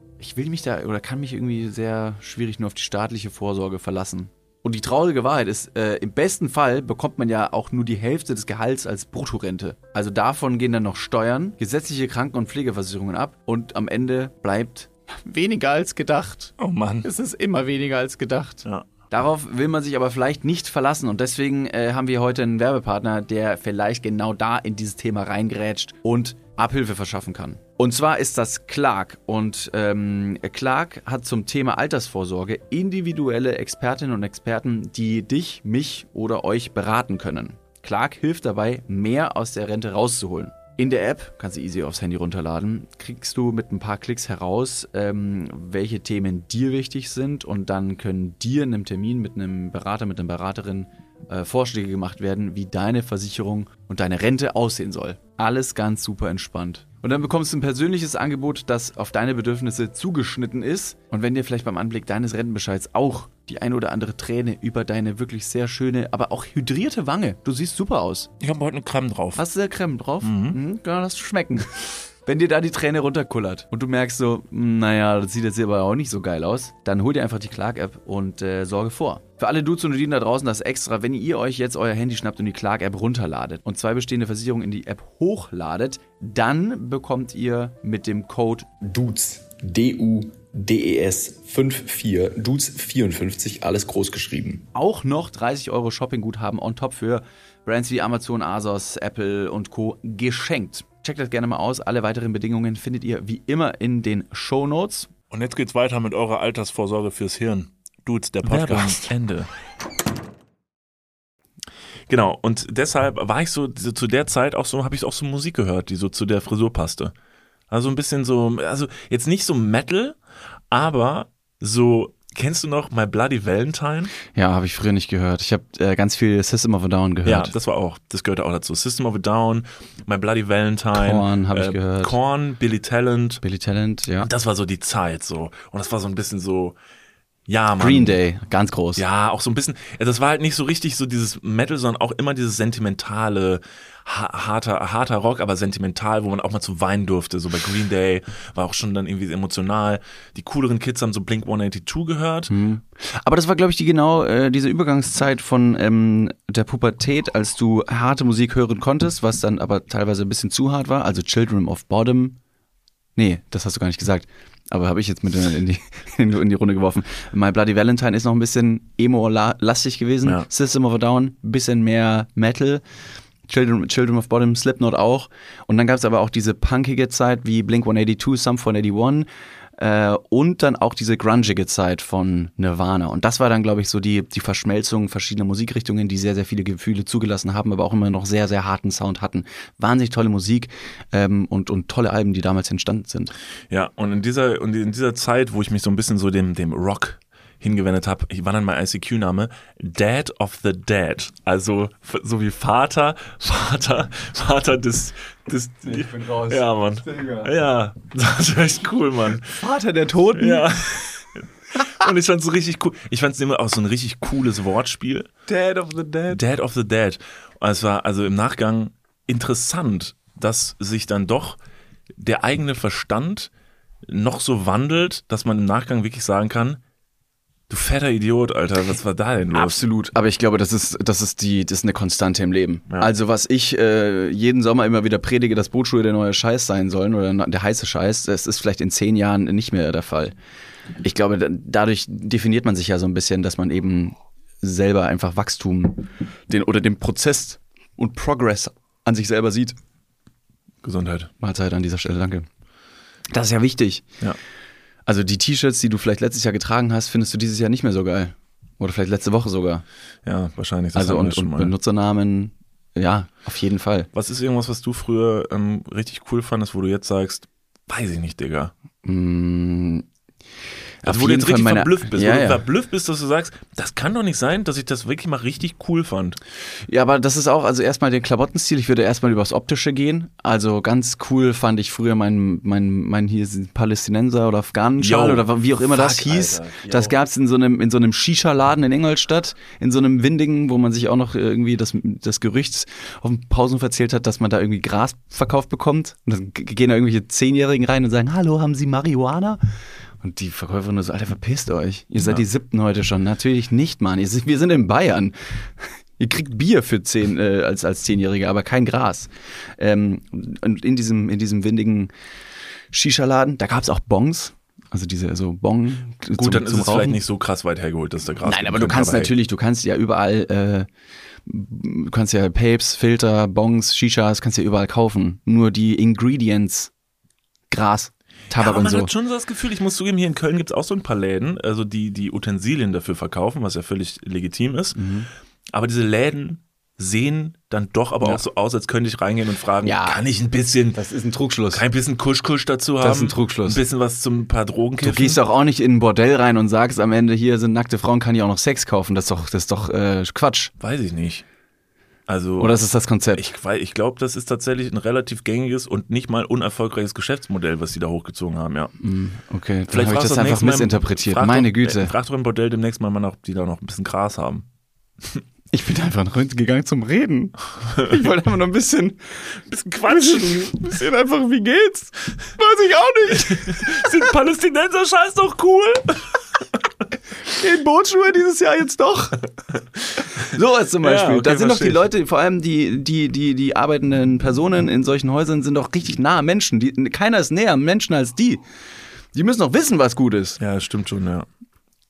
C: Ich will mich da oder kann mich irgendwie sehr schwierig nur auf die staatliche Vorsorge verlassen. Und die traurige Wahrheit ist, äh, im besten Fall bekommt man ja auch nur die Hälfte des Gehalts als Bruttorente. Also davon gehen dann noch Steuern, gesetzliche Kranken- und Pflegeversicherungen ab und am Ende bleibt weniger als gedacht.
D: Oh Mann.
C: Es ist immer weniger als gedacht.
D: Ja.
C: Darauf will man sich aber vielleicht nicht verlassen und deswegen äh, haben wir heute einen Werbepartner, der vielleicht genau da in dieses Thema reingrätscht und Abhilfe verschaffen kann. Und zwar ist das Clark und ähm, Clark hat zum Thema Altersvorsorge individuelle Expertinnen und Experten, die dich, mich oder euch beraten können. Clark hilft dabei, mehr aus der Rente rauszuholen. In der App, kannst du easy aufs Handy runterladen, kriegst du mit ein paar Klicks heraus, ähm, welche Themen dir wichtig sind und dann können dir in einem Termin mit einem Berater, mit einer Beraterin äh, Vorschläge gemacht werden, wie deine Versicherung und deine Rente aussehen soll. Alles ganz super entspannt. Und dann bekommst du ein persönliches Angebot, das auf deine Bedürfnisse zugeschnitten ist. Und wenn dir vielleicht beim Anblick deines Rentenbescheids auch die eine oder andere Träne über deine wirklich sehr schöne, aber auch hydrierte Wange, du siehst super aus.
D: Ich habe heute eine Creme drauf.
C: Hast du da Creme drauf? Mhm. Kann das schmecken. Wenn dir da die Träne runterkullert und du merkst so, "Hm, naja, das sieht jetzt hier aber auch nicht so geil aus, dann hol dir einfach die Clark-App und äh, sorge vor. Für alle Dudes und Dudinen da draußen das extra, wenn ihr euch jetzt euer Handy schnappt und die Clark-App runterladet und zwei bestehende Versicherungen in die App hochladet, dann bekommt ihr mit dem Code
F: Dudes, D-U-D-E-S 54, Dudes 54, alles groß geschrieben.
C: auch noch 30 Euro Shoppingguthaben on top für Brands wie Amazon, Asos, Apple und Co. geschenkt. Checkt das gerne mal aus. Alle weiteren Bedingungen findet ihr wie immer in den Show Notes.
D: Und jetzt geht's weiter mit eurer Altersvorsorge fürs Hirn. Dudes, der Podcast. Ende. Genau, und deshalb war ich so, so zu der Zeit auch so, habe ich auch so Musik gehört, die so zu der Frisur passte. Also ein bisschen so, also jetzt nicht so Metal, aber so, kennst du noch My Bloody Valentine?
C: Ja, habe ich früher nicht gehört. Ich habe äh, ganz viel System of a Down
D: Ja,
C: gehört.
D: das war auch, das gehörte auch dazu. System of a Down, My Bloody Valentine.
C: Korn hab ich gehört.
D: Korn, Billy Talent.
C: Billy Talent, ja.
D: Das war so die Zeit so. Und das war so ein bisschen so, ja, Mann.
C: Green Day, ganz groß.
D: Ja, auch so ein bisschen, ja, das war halt nicht so richtig so dieses Metal, sondern auch immer dieses sentimentale, harter, harter Rock, aber sentimental, wo man auch mal zu weinen durfte. So bei Green Day war auch schon dann irgendwie emotional. Die cooleren Kids haben so Blink 182 gehört.
C: Aber das war, glaube ich, die genau äh, diese Übergangszeit von ähm, der Pubertät, als du harte Musik hören konntest, was dann aber teilweise ein bisschen zu hart war. Also Children of Bottom Nee, das hast du gar nicht gesagt. Aber habe ich jetzt mit in die, in die Runde geworfen. My Bloody Valentine ist noch ein bisschen emo-lastig gewesen.
D: Ja.
C: System of a Down, bisschen mehr Metal. Children, Children of Bottom, Slipknot auch. Und dann gab es aber auch diese punkige Zeit wie Blink 182, Sum 481 äh, und dann auch diese grungige Zeit von Nirvana. Und das war dann, glaube ich, so die, die Verschmelzung verschiedener Musikrichtungen, die sehr, sehr viele Gefühle zugelassen haben, aber auch immer noch sehr, sehr harten Sound hatten. Wahnsinnig tolle Musik ähm, und, und tolle Alben, die damals entstanden sind.
D: Ja, und in dieser, in dieser Zeit, wo ich mich so ein bisschen so dem, dem Rock hingewendet habe, war dann mein ICQ-Name Dad of the Dead. Also so wie Vater, Vater, Vater des, des
A: Ich bin raus.
D: Ja, Mann. Ja, das ist echt cool, Mann.
C: Vater der Toten?
D: Ja. Und ich fand's so richtig cool. Ich fand's immer auch so ein richtig cooles Wortspiel.
C: Dad of the Dead.
D: Dad of the Dead. Und es war also im Nachgang interessant, dass sich dann doch der eigene Verstand noch so wandelt, dass man im Nachgang wirklich sagen kann, du fetter Idiot, Alter, was war da denn los?
C: Absolut, aber ich glaube, das ist, das ist die, das ist eine Konstante im Leben.
D: Ja.
C: Also was ich äh, jeden Sommer immer wieder predige, dass Bootschuhe der neue Scheiß sein sollen oder der heiße Scheiß, das ist vielleicht in zehn Jahren nicht mehr der Fall. Ich glaube, da- dadurch definiert man sich ja so ein bisschen, dass man eben selber einfach Wachstum den, oder den Prozess und Progress an sich selber sieht.
D: Gesundheit.
C: Mahlzeit an dieser Stelle, danke. Das ist ja wichtig.
D: Ja.
C: Also die T-Shirts, die du vielleicht letztes Jahr getragen hast, findest du dieses Jahr nicht mehr so geil. Oder vielleicht letzte Woche sogar.
D: Ja, wahrscheinlich. Das
C: Also und,
D: schon
C: und. Benutzernamen, ja, auf jeden Fall.
D: Was ist irgendwas, was du früher ähm, richtig cool fandest, wo du jetzt sagst, weiß ich nicht, Digga.
C: Mm,
D: Also
C: auf
D: wo du jetzt
C: Fall
D: richtig
C: meine-
D: verblüfft bist,
C: Ja,
D: wo du
C: ja.
D: verblüfft bist, dass du sagst, das kann doch nicht sein, dass ich das wirklich mal richtig cool fand.
C: Ja, aber das ist auch, also erstmal den Klamottenstil, ich würde erstmal übers Optische gehen. Also ganz cool fand ich früher mein, mein, mein hier Palästinenser oder Afghanenschal oder wie auch immer das
D: fuck,
C: hieß.
D: Alter.
C: Das gab's in so einem, in so einem Shisha-Laden in Ingolstadt, in so einem windigen, wo man sich auch noch irgendwie das, das Gerücht auf dem Pausenhof erzählt hat, dass man da irgendwie Gras verkauft bekommt. Und dann gehen da irgendwelche Zehnjährigen rein und sagen, hallo, haben Sie Marihuana? Und die Verkäufer nur so, Alter, verpisst euch. Ihr seid
D: Ja.
C: die siebten heute schon. Natürlich nicht, Mann. Wir sind in Bayern. Ihr kriegt Bier für zehn, äh, als, als Zehnjährige, aber kein Gras. Ähm, und in diesem, in diesem windigen Shisha-Laden, da gab's auch Bongs. Also diese so Bong.
D: Gut,
C: zum,
D: dann ist es vielleicht
C: Rauchen.
D: nicht so krass weit hergeholt, dass der Gras
C: Nein, aber du kannst natürlich, du kannst ja überall, äh, du kannst ja Papes, Filter, Bongs, Shishas, kannst ja überall kaufen. Nur die Ingredients, Gras,
D: Ja,
C: Tabak
D: aber
C: und
D: man
C: so.
D: hat schon so das Gefühl, ich muss zugeben, hier in Köln gibt es auch so ein paar Läden, also die die Utensilien dafür verkaufen, was ja völlig legitim ist.
C: Mhm.
D: Aber diese Läden sehen dann doch aber
C: Ja.
D: auch so aus, als könnte ich reingehen und fragen,
C: Ja.
D: kann ich ein bisschen,
C: Das ist ein Trugschluss.
D: kein bisschen Kusch-Kusch dazu haben?
C: Das ist ein Trugschluss.
D: Ein bisschen was zum paar Drogen
C: Du gehst doch auch nicht in ein Bordell rein und sagst am Ende, hier sind nackte Frauen, kann ich auch noch Sex kaufen. Das ist doch, das ist doch äh, Quatsch.
D: Weiß ich nicht. Also
C: Oder ist es das Konzept?
D: ich, ich glaube, das ist tatsächlich ein relativ gängiges und nicht mal unerfolgreiches Geschäftsmodell, was die da hochgezogen haben, ja.
C: okay, dann
D: Vielleicht
C: habe ich das einfach
D: Mal
C: missinterpretiert.
D: frag
C: Meine
D: doch,
C: Güte.
D: äh, Frag doch im Bordell demnächst mal, mal, ob die da noch ein bisschen Gras haben.
C: Ich bin einfach nach hinten gegangen zum Reden. Ich wollte einfach nur ein bisschen,
D: bisschen quatschen.
C: ein bisschen einfach, wie geht's? Weiß ich auch nicht.
D: Sind Palästinenser scheiß doch cool.
C: In Bootschuhe dieses Jahr jetzt doch. So was zum
D: Ja,
C: Beispiel.
D: okay,
C: da sind doch die. Leute, vor allem die, die, die, die arbeitenden Personen in solchen Häusern sind doch richtig nahe Menschen. Die, keiner ist näher am Menschen als die. Die müssen doch wissen, was gut ist.
D: Ja, das stimmt schon, ja.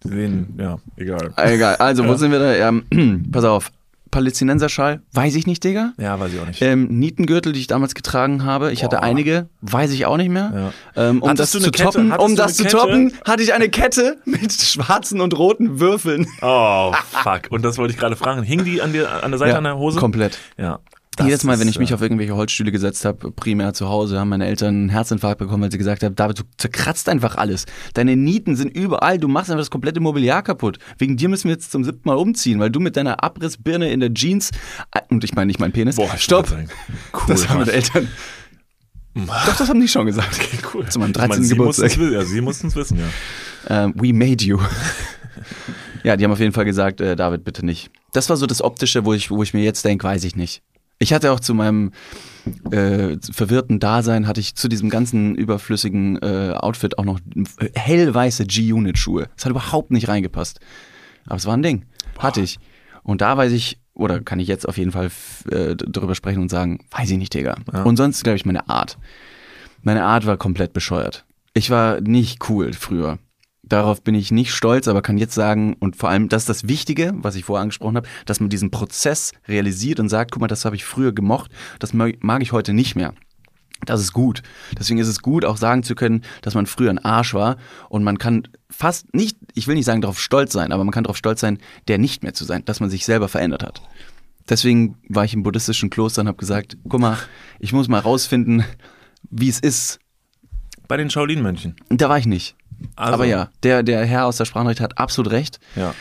D: Sehen, ja, egal.
C: Egal, also wo sind wir da? Ähm, pass auf. Palästinenserschal, weiß ich nicht, Digga.
D: Ja, weiß ich auch nicht.
C: Ähm, Nietengürtel, die ich damals getragen habe, ich hatte
D: Boah.
C: einige, weiß ich auch nicht mehr. Ähm, um das zu
D: Kette?
C: toppen,
D: Hattest
C: um das zu
D: Kette?
C: toppen, hatte ich eine Kette mit schwarzen und roten Würfeln.
D: Oh, fuck. Und das wollte ich gerade fragen. Hing die an, dir, an der Seite an der Hose?
C: Komplett.
D: Ja. Das
C: Jedes Mal, wenn ich mich
D: äh,
C: auf irgendwelche Holzstühle gesetzt habe, primär zu Hause, haben meine Eltern einen Herzinfarkt bekommen, weil sie gesagt haben, David, du zerkratzt einfach alles. Deine Nieten sind überall, du machst einfach das komplette Mobiliar kaputt. Wegen dir müssen wir jetzt zum siebten Mal umziehen, weil du mit deiner Abrissbirne in der Jeans, äh, und ich meine nicht mein Penis,
D: Boah, ich
C: stopp,
D: Cool.
C: das haben meine Eltern. Doch, das haben die schon gesagt.
D: cool.
C: Zu meinem
D: Ich meine,
C: 13.
D: sie
C: Geburtstag.
D: Ja, sie mussten es wissen, ja.
C: Ähm, we made you. ja, die haben auf jeden Fall gesagt, äh, David, bitte nicht. Das war so das Optische, wo ich, wo ich mir jetzt denke, weiß ich nicht. Ich hatte auch zu meinem äh, verwirrten Dasein, hatte ich zu diesem ganzen überflüssigen äh, Outfit auch noch äh, hellweiße G-Unit-Schuhe. Das hat überhaupt nicht reingepasst. Aber es war ein Ding. Hatte ich. Und da weiß ich, oder kann ich jetzt auf jeden Fall äh, drüber sprechen und sagen, weiß ich nicht, Digga.
D: Ja.
C: Und sonst, glaube ich, meine Art. Meine Art war komplett bescheuert. Ich war nicht cool früher. Darauf bin ich nicht stolz, aber kann jetzt sagen, und vor allem, das ist das Wichtige, was ich vorher angesprochen habe, dass man diesen Prozess realisiert und sagt, guck mal, das habe ich früher gemocht, das mag ich heute nicht mehr. Das ist gut. Deswegen ist es gut, auch sagen zu können, dass man früher ein Arsch war und man kann fast nicht, ich will nicht sagen darauf stolz sein, aber man kann darauf stolz sein, der nicht mehr zu sein, dass man sich selber verändert hat. Deswegen war ich im buddhistischen Kloster und habe gesagt, guck mal, ich muss mal rausfinden, wie es ist.
D: Bei den Shaolin-Mönchen.
C: Da war ich nicht.
D: Also-
C: Aber ja, der, der Herr aus der Sprachnachricht hat absolut recht,
D: Ja.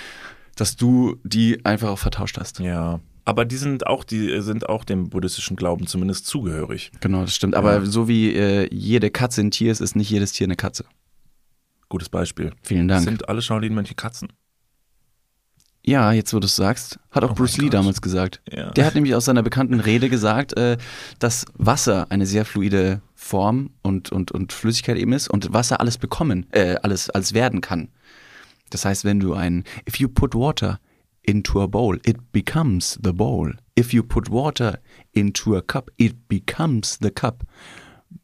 C: dass du die einfach auch vertauscht hast.
D: Ja. Aber die sind auch, die sind auch dem buddhistischen Glauben zumindest zugehörig.
C: Genau, das stimmt. Aber
D: Ja.
C: so wie äh, jede Katze ein Tier ist, ist nicht jedes Tier eine Katze.
D: Gutes Beispiel.
C: Vielen Dank.
D: Sind alle Shaolin-Mönche Katzen?
C: Ja, jetzt wo du es sagst, hat auch
D: Oh
C: Bruce Lee
D: Gott.
C: damals gesagt.
D: Ja.
C: Der hat nämlich aus seiner bekannten Rede gesagt, äh, dass Wasser eine sehr fluide Form und, und, und Flüssigkeit eben ist und Wasser alles bekommen, äh, alles, alles werden kann. Das heißt, wenn du ein, if you put water into a bowl, it becomes the bowl. If you put water into a cup, it becomes the cup.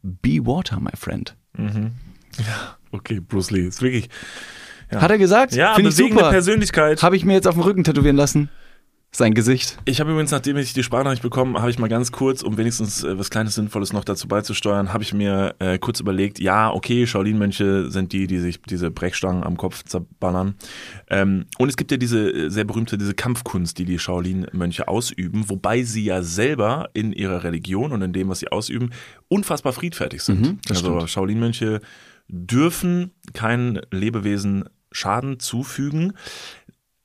C: Be water, my friend.
D: Okay, Bruce Lee. Ist wirklich. Ja.
C: Hat er gesagt?
D: Ja,
C: Finde ich
D: bewegende
C: super.
D: Persönlichkeit.
C: Habe ich mir jetzt auf dem Rücken tätowieren lassen. Sein Gesicht.
D: Ich habe übrigens, nachdem ich die Sprachnachricht bekommen, habe ich mal ganz kurz, um wenigstens äh, was Kleines Sinnvolles noch dazu beizusteuern, habe ich mir äh, kurz überlegt, ja, okay, Shaolin-Mönche sind die, die sich diese Brechstangen am Kopf zerballern. Ähm, und es gibt ja diese äh, sehr berühmte, diese Kampfkunst, die die Shaolin-Mönche ausüben, wobei sie ja selber in ihrer Religion und in dem, was sie ausüben, unfassbar friedfertig sind.
C: Mhm,
D: also. Shaolin-Mönche dürfen kein Lebewesen Schaden zufügen.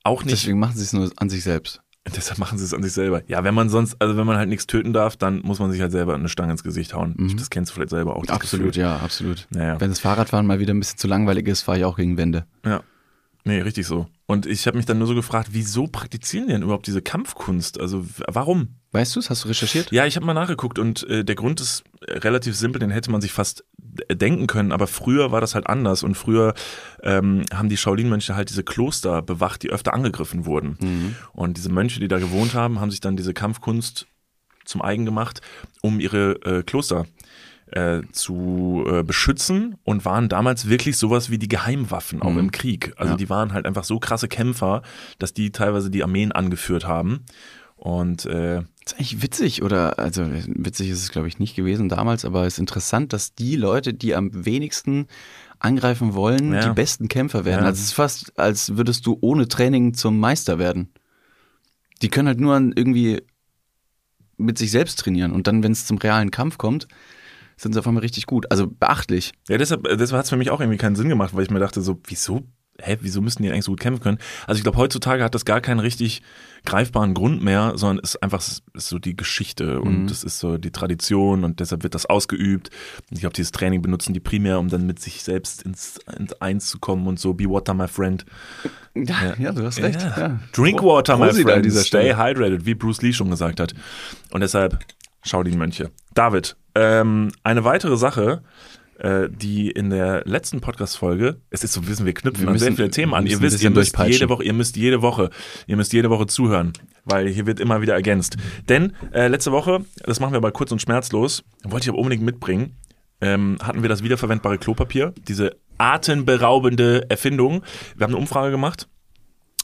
D: Auch nicht
C: Deswegen machen sie es nur an sich selbst.
D: Deshalb machen sie es an sich selber. Ja, wenn man sonst, also wenn man halt nichts töten darf, dann muss man sich halt selber eine Stange ins Gesicht hauen. Das kennst du vielleicht selber auch.
C: Mhm. Absolut,
D: Gefühl.
C: ja, absolut.
D: Naja.
C: Wenn das Fahrradfahren mal wieder ein bisschen zu langweilig ist, fahre ich auch gegen Wände.
D: Ja. Nee, richtig so. Und ich habe mich dann nur so gefragt, wieso praktizieren die denn überhaupt diese Kampfkunst? Also warum?
C: Weißt du es? Hast du recherchiert?
D: Ja, ich habe mal nachgeguckt und äh, der Grund ist äh, relativ simpel, den hätte man sich fast äh, denken können, aber früher war das halt anders und früher ähm, haben die Shaolin-Mönche halt diese Kloster bewacht, die öfter angegriffen wurden. Und diese Mönche, die da gewohnt haben, haben sich dann diese Kampfkunst zum eigen gemacht, um ihre äh, Kloster äh, zu äh, beschützen und waren damals wirklich sowas wie die Geheimwaffen, auch im Krieg. Also
C: Ja.
D: die waren halt einfach so krasse Kämpfer, dass die teilweise die Armeen angeführt haben. Und äh,
C: Das ist eigentlich witzig, oder? Also, witzig ist es, glaube ich, nicht gewesen damals, aber es ist interessant, dass die Leute, die am wenigsten angreifen wollen,
D: Ja.
C: die besten Kämpfer werden.
D: Ja.
C: Also, es ist fast, als würdest du ohne Training zum Meister werden. Die können halt nur irgendwie mit sich selbst trainieren und dann, wenn es zum realen Kampf kommt, sind sie auf einmal richtig gut. Also beachtlich.
D: Ja, deshalb, deshalb hat es für mich auch irgendwie keinen Sinn gemacht, weil ich mir dachte, so, wieso, hä, wieso müssen die eigentlich so gut kämpfen können? Also ich glaube, heutzutage hat das gar keinen richtig greifbaren Grund mehr, sondern es ist einfach ist so die Geschichte und es ist so die Tradition und deshalb wird das ausgeübt. Ich glaube, dieses Training benutzen die primär, um dann mit sich selbst ins, ins Eins zu kommen und so, be water, my friend.
C: Ja, ja du hast recht.
D: Ja.
C: Ja.
D: Drink water, my
C: Prosit an
D: friend. Stay hydrated, wie Bruce Lee schon gesagt hat. Und deshalb schau die Mönche. David, ähm, eine weitere Sache, äh, die in der letzten Podcast-Folge, es ist so, wissen wir knüpfen
C: Wir
D: an sehr viele Themen an. Ihr
C: ein
D: wisst, ihr müsst jede Woche, ihr müsst jede Woche, ihr müsst jede Woche zuhören, weil hier wird immer wieder ergänzt. Denn äh, letzte Woche, das machen wir aber kurz und schmerzlos, wollte ich aber unbedingt mitbringen, ähm, hatten wir das wiederverwendbare Klopapier, diese atemberaubende Erfindung. Wir haben eine Umfrage gemacht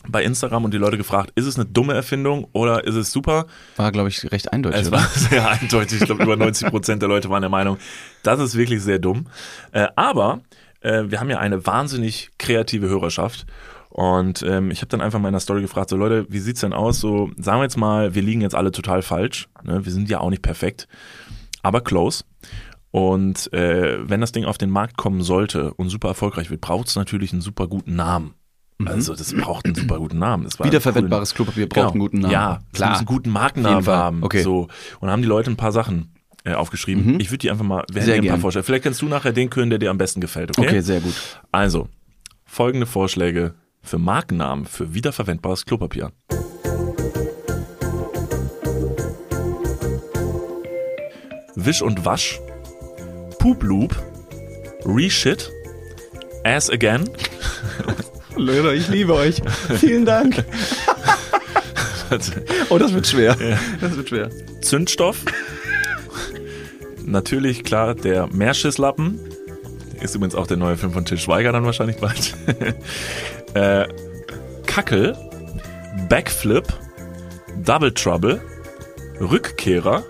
D: bei Instagram und die Leute gefragt, ist es eine dumme Erfindung oder ist es super?
C: War, glaube ich, recht eindeutig.
D: Es
C: oder?
D: war sehr eindeutig. Ich glaube, über 90 Prozent der Leute waren der Meinung, das ist wirklich sehr dumm. Äh, aber äh, wir haben ja eine wahnsinnig kreative Hörerschaft. Und ähm, ich habe dann einfach mal in der Story gefragt, so Leute, wie sieht's denn aus? So, sagen wir jetzt mal, wir liegen jetzt alle total falsch. Ne? Wir sind ja auch nicht perfekt, aber close. Und äh, wenn das Ding auf den Markt kommen sollte und super erfolgreich wird, braucht es natürlich einen super guten Namen. Also das braucht einen super guten Namen.
C: Wiederverwendbares Klopapier braucht
D: Genau.
C: einen guten Namen.
D: Ja,
C: klar.
D: klar. einen guten Markennamen haben.
C: Okay.
D: So. Und dann haben die Leute ein paar Sachen äh, aufgeschrieben. Ich würde die einfach mal, wir
C: Sehr
D: ein paar. Vorschläge. Vielleicht kannst du nachher den können, der dir am besten gefällt, okay?
C: Okay, sehr gut.
D: Also, folgende Vorschläge für Markennamen für wiederverwendbares Klopapier. Wisch und Wasch, Poop Loop, Reshit, Ass Again,
C: Leute, ich liebe euch. Vielen Dank. Oh, das wird schwer. Das wird schwer.
D: Zündstoff, natürlich, klar, der Meerschisslappen. Ist übrigens auch der neue Film von Til Schweiger dann wahrscheinlich bald. äh, Kackel, Backflip, Double Trouble, Rückkehrer,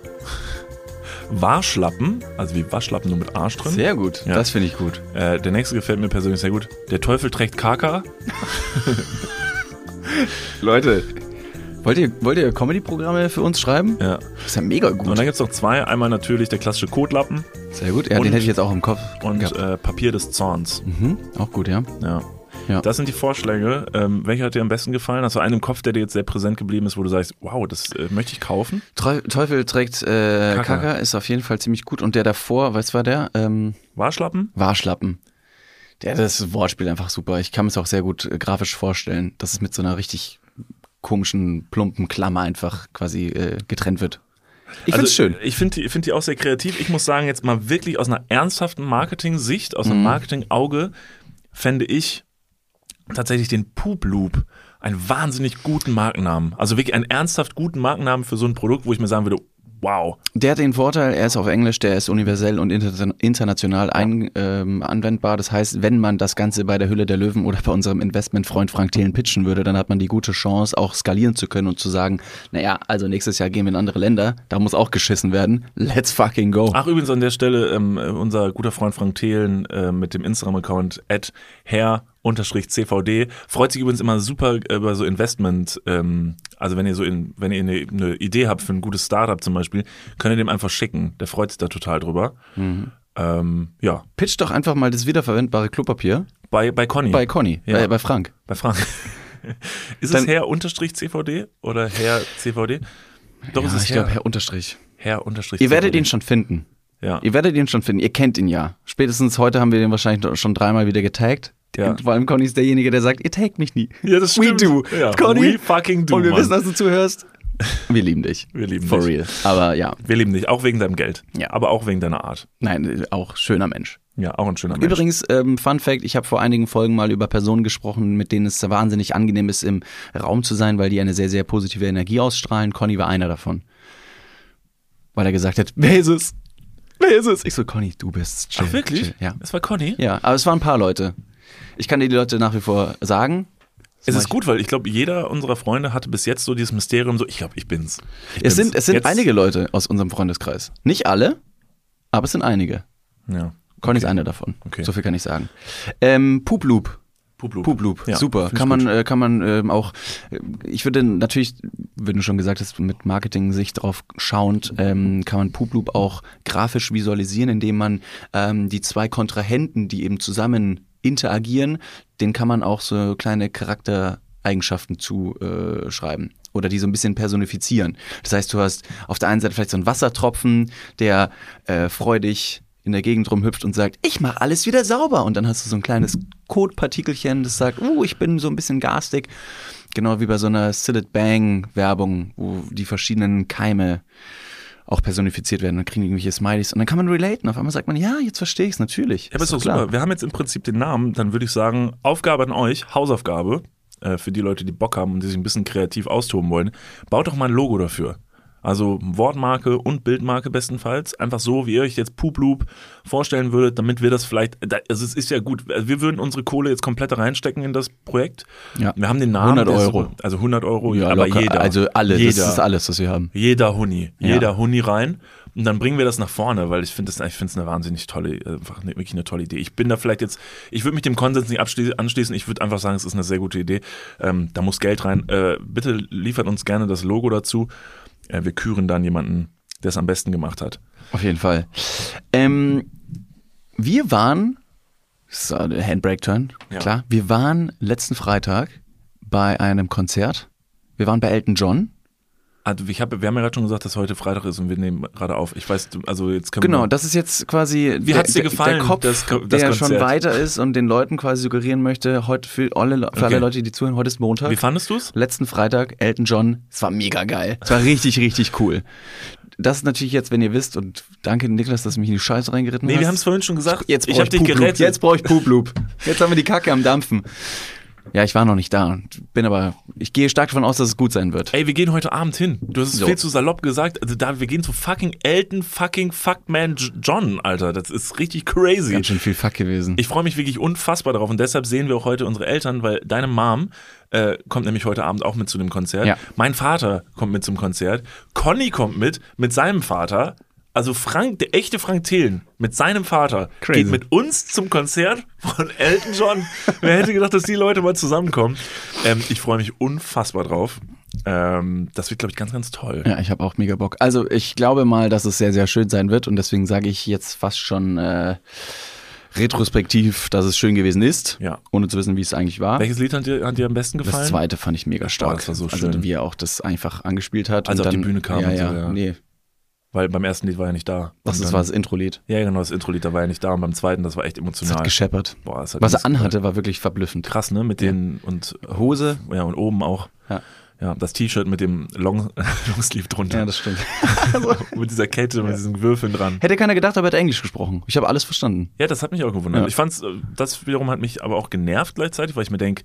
D: Waschlappen, also wie Waschlappen nur mit Arsch drin.
C: Sehr gut,
D: Ja.
C: das finde ich gut.
D: Äh, der nächste gefällt mir persönlich sehr gut. Der Teufel trägt Kaka.
C: Leute, wollt ihr, wollt ihr Comedy-Programme für uns schreiben?
D: Ja.
C: Das ist ja mega gut.
D: Und dann gibt's noch zwei. Einmal natürlich der klassische Kotlappen
C: Sehr gut, ja,
D: Und-
C: den hätte ich jetzt auch im Kopf.
D: und äh, Papier des Zorns.
C: mhm, auch gut, ja.
D: Ja.
C: Ja.
D: Das sind die Vorschläge. Ähm, welcher hat dir am besten gefallen? Hast du einen im Kopf, der dir jetzt sehr präsent geblieben ist, wo du sagst, wow, das äh, möchte ich kaufen?
C: Teufel trägt äh,
D: Kaka.
C: Kaka. ist auf jeden Fall ziemlich gut. Und der davor, was war der? Ähm,
D: Waschlappen?
C: Waschlappen. Der, das Wortspiel einfach super. Ich kann mir es auch sehr gut äh, grafisch vorstellen, dass es mit so einer richtig komischen, plumpen Klammer einfach quasi äh, getrennt wird. Ich
D: also,
C: find's schön.
D: Ich finde die, find die auch sehr kreativ. Ich muss sagen, jetzt mal wirklich aus einer ernsthaften Marketing-Sicht, aus
C: Mhm.
D: einem Marketing-Auge, fände ich tatsächlich den Poop Loop einen wahnsinnig guten Markennamen. Also wirklich einen ernsthaft guten Markennamen für so ein Produkt, wo ich mir sagen würde, wow.
C: Der hat den Vorteil, er ist auf Englisch, der ist universell und inter international ein, ähm, anwendbar. Das heißt, wenn man das Ganze bei der Hülle der Löwen oder bei unserem Investmentfreund Frank Thelen pitchen würde, dann hat man die gute Chance, auch skalieren zu können und zu sagen, naja, also nächstes Jahr gehen wir in andere Länder, da muss auch geschissen werden. Let's fucking go.
D: Ach, übrigens an der Stelle, ähm, unser guter Freund Frank Thelen äh, mit dem Instagram-Account at herr CVD freut sich übrigens immer super über so Investment, ähm, also wenn ihr so in, wenn ihr eine, eine Idee habt für ein gutes Startup zum Beispiel, könnt ihr dem einfach schicken. Der freut sich da total drüber. Ähm, ja,
C: Pitch doch einfach mal das wiederverwendbare Klopapier
D: bei, bei Conny.
C: bei Conny,
D: Ja.
C: bei, bei Frank.
D: Bei Frank. ist
C: Dann-
D: es Herr unterstrich CVD oder Herr CVD? Doch,
C: ja,
D: es ist
C: ich
D: Herr,
C: glaube, Herr Unterstrich.
D: Herr unterstrich
C: Ihr werdet ihn schon finden.
D: Ja.
C: Ihr werdet ihn schon finden. Ihr kennt ihn ja. Spätestens heute haben wir den wahrscheinlich schon dreimal wieder getaggt.
D: Ja.
C: Und vor allem Conny ist derjenige, der sagt, ihr taggt mich nie.
D: Ja, das
C: We
D: stimmt.
C: do.
D: Ja,
C: Conny.
D: we fucking do,
C: Und wir
D: Mann.
C: wissen, dass du zuhörst. Wir lieben dich.
D: Wir lieben
C: For
D: dich.
C: real. Aber ja,
D: Wir lieben dich, auch wegen deinem Geld.
C: Ja.
D: Aber auch wegen deiner Art.
C: nein, auch schöner Mensch.
D: Ja, auch ein schöner Mensch.
C: Übrigens, ähm, Fun Fact, ich habe vor einigen Folgen mal über Personen gesprochen, mit denen es wahnsinnig angenehm ist, im Raum zu sein, weil die eine sehr, sehr positive Energie ausstrahlen. Conny war einer davon. Weil er gesagt hat, wer ist es? Wer ist es? Ich so, Conny, du bist chill,
D: Ach, wirklich?
C: Chill. Ja.
D: Das war Conny?
C: ja, aber es waren ein paar Leute. Ich kann dir die Leute nach wie vor sagen.
D: Es ist gut, weil ich glaube, jeder unserer Freunde hatte bis jetzt so dieses Mysterium, so, ich glaube, ich bin's. Ich
C: Es
D: bin's.
C: sind, es sind
D: Jetzt-
C: einige Leute aus unserem Freundeskreis. Nicht alle, aber es sind einige.
D: Ja.
C: Conny ist einer davon.
D: Okay.
C: So viel kann ich sagen. Ähm, Pooploop.
D: Puplu.
C: Pooploop,
D: Ja,
C: super. Kann man, äh, kann man ähm, auch, äh, ich würde natürlich, wenn du schon gesagt hast, mit Marketing-Sicht drauf schauend, ähm, kann man Pooploop auch grafisch visualisieren, indem man ähm, die zwei Kontrahenten, die eben zusammen interagieren, denen kann man auch so kleine Charaktereigenschaften zuschreiben. Äh, oder die so ein bisschen personifizieren. Das heißt, du hast auf der einen Seite vielleicht so einen Wassertropfen, der äh, freudig in der Gegend rumhüpft und sagt, ich mache alles wieder sauber. Und dann hast du so ein kleines Kotpartikelchen, das sagt, uh, ich bin so ein bisschen garstig. Genau wie bei so einer Sillet Bang Werbung, wo die verschiedenen Keime auch personifiziert werden. Dann kriegen irgendwelche Smileys und dann kann man relaten. Auf einmal sagt man, ja, jetzt verstehe ich es natürlich.
D: Ja, aber ist doch
C: klar.
D: super. Wir haben jetzt im Prinzip den Namen. Dann würde ich sagen, Aufgabe an euch, Hausaufgabe, äh, für die Leute, die Bock haben und die sich ein bisschen kreativ austoben wollen. Baut doch mal ein Logo dafür. Also Wortmarke und Bildmarke bestenfalls. Einfach so, wie ihr euch jetzt Pooploop vorstellen würdet, damit wir das vielleicht, also es ist ja gut, also wir würden unsere Kohle jetzt komplett reinstecken in das Projekt.
C: Ja.
D: Wir haben den Namen.
C: 100
D: der ist
C: Euro.
D: so- Also 100 Euro,
C: Ja,
D: aber
C: locker.
D: jeder.
C: Also alle,
D: jeder,
C: das ist alles, was wir haben.
D: jeder Huni,
C: Ja.
D: jeder Huni rein. Und dann bringen wir das nach vorne, weil ich finde das, ich finde es eine wahnsinnig tolle, äh, einfach eine, wirklich eine tolle Idee. Ich bin da vielleicht jetzt, ich würde mich dem Konsens nicht anschließen. Ich würde einfach sagen, es ist eine sehr gute Idee. Ähm, da muss Geld rein. Äh, bitte liefert uns gerne das Logo dazu. Äh, wir küren dann jemanden, der es am besten gemacht hat.
C: Auf jeden Fall. Ähm, wir waren, so, Handbrake-Turn,
D: Ja.
C: klar. Wir waren letzten Freitag bei einem Konzert. Wir waren bei Elton John.
D: Also ich hab, wir haben ja gerade schon gesagt, dass heute Freitag ist und wir nehmen gerade auf. Ich weiß, also jetzt können
C: Genau,
D: wir.
C: das ist jetzt quasi
D: Wie hat's dir gefallen,
C: der Kopf,
D: das das
C: der schon
D: Konzert?
C: weiter ist und den Leuten quasi suggerieren möchte, heute für alle, für
D: Okay.
C: alle Leute, die zuhören, heute ist Montag.
D: Wie fandest du es?
C: letzten Freitag, Elton John, es war mega geil. Es war richtig, richtig cool. Das ist natürlich jetzt, wenn ihr wisst, und danke Niklas, dass du mich in die Scheiße reingeritten
D: Nee,
C: hast.
D: wir haben es vorhin schon gesagt.
C: Jetzt
D: ich
C: brauche
D: habe
C: ich
D: dich
C: Pooploop.
D: gerettet.
C: Jetzt brauche ich Pooploop. Jetzt haben wir die Kacke am Dampfen. Ja, ich war noch nicht da. Bin aber, ich gehe stark davon aus, dass es gut sein wird.
D: Ey, wir gehen heute Abend hin. Du hast es
C: So.
D: viel zu salopp gesagt. Also da, wir gehen zu fucking Elton fucking Fuckman John, Alter. Das ist richtig crazy.
C: Ganz schön viel Fuck gewesen.
D: Ich freue mich wirklich unfassbar darauf und deshalb sehen wir auch heute unsere Eltern, weil deine Mom äh, kommt nämlich heute Abend auch mit zu dem Konzert.
C: Ja.
D: Mein Vater kommt mit zum Konzert. Conny kommt mit, mit seinem Vater. Also Frank, der echte Frank Thelen mit seinem Vater
C: Crazy.
D: geht mit uns zum Konzert von Elton John. Wer hätte gedacht, dass die Leute mal zusammenkommen? Ähm, ich freue mich unfassbar drauf. Ähm, das wird, glaube ich, ganz, ganz toll.
C: Ja, ich habe auch mega Bock. Also ich glaube mal, dass es sehr, sehr schön sein wird und deswegen sage ich jetzt fast schon äh, retrospektiv, dass es schön gewesen ist,
D: Ja.
C: ohne zu wissen, wie es eigentlich war.
D: Welches Lied hat dir, hat dir am besten gefallen?
C: Das zweite fand ich mega stark.
D: Boah, das war so
C: Also
D: schön.
C: wie er auch das einfach angespielt hat.
D: Als
C: und
D: er auf
C: dann,
D: die Bühne kam
C: Ja,
D: und so,
C: ja,
D: ja.
C: nee.
D: Weil beim ersten Lied war er nicht da.
C: Das ist,
D: dann-
C: war das Intro-Lied.
D: Ja, genau, das Intro-Lied, da war er nicht da und beim zweiten, das war echt
C: Das
D: emotional.
C: hat gescheppert.
D: Boah, das hat
C: Was er anhatte, war wirklich verblüffend.
D: Krass, ne? Mit den und
C: Hose.
D: ja und oben auch.
C: Ja.
D: Ja, das T-Shirt mit dem Long Longsleeve drunter.
C: Ja, das stimmt.
D: mit dieser Kette, mit diesen Würfeln dran.
C: Hätte keiner gedacht, aber er hat Englisch gesprochen. Ich habe alles verstanden.
D: Ja, das hat mich auch gewundert.
C: Ja.
D: Ich fand's, das wiederum hat mich aber auch genervt gleichzeitig, weil ich mir denke,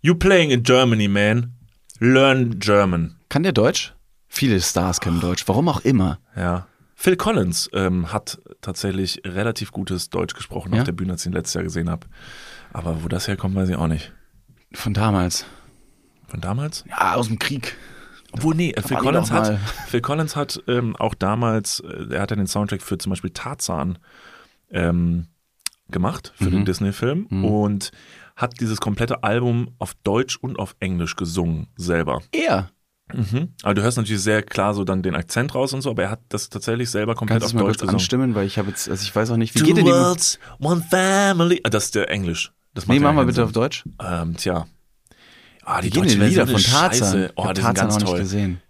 D: you playing in Germany, man. Learn German.
C: Kann der Deutsch? Viele Stars können Deutsch. Warum auch immer.
D: Ja. Phil Collins ähm, hat tatsächlich relativ gutes Deutsch gesprochen
C: Ja?
D: auf der Bühne, als ich ihn letztes Jahr gesehen habe. Aber wo das herkommt, weiß ich auch nicht.
C: Von damals.
D: Von damals?
C: Ja, aus dem Krieg.
D: Obwohl, nee, Phil Collins hat, Phil Collins hat ähm, auch damals, äh, er hat ja den Soundtrack für zum Beispiel Tarzan ähm, gemacht, für
C: Mhm.
D: den Disney-Film und hat dieses komplette Album auf Deutsch und auf Englisch gesungen, selber.
C: Er.
D: Mhm. Aber du hörst natürlich sehr klar so dann den Akzent raus und so, aber er hat das tatsächlich selber komplett
C: Kannst
D: auf
C: mal
D: Deutsch
C: kurz
D: gesungen.
C: anstimmen, weil ich habe jetzt, also ich weiß auch nicht, wie
D: Two
C: geht denn die?
D: worlds, one family. Ah, Das ist der Englisch. Das macht
C: Nee,
D: ja
C: mach mal
D: keinen
C: bitte
D: Sinn.
C: auf Deutsch.
D: Ähm, tja. Ah,
C: Wie gehen die
D: deutsche
C: Lieder von Tarzan?
D: Oh, die sind
C: Tarzan
D: ganz
C: noch nicht
D: toll.
C: gesehen.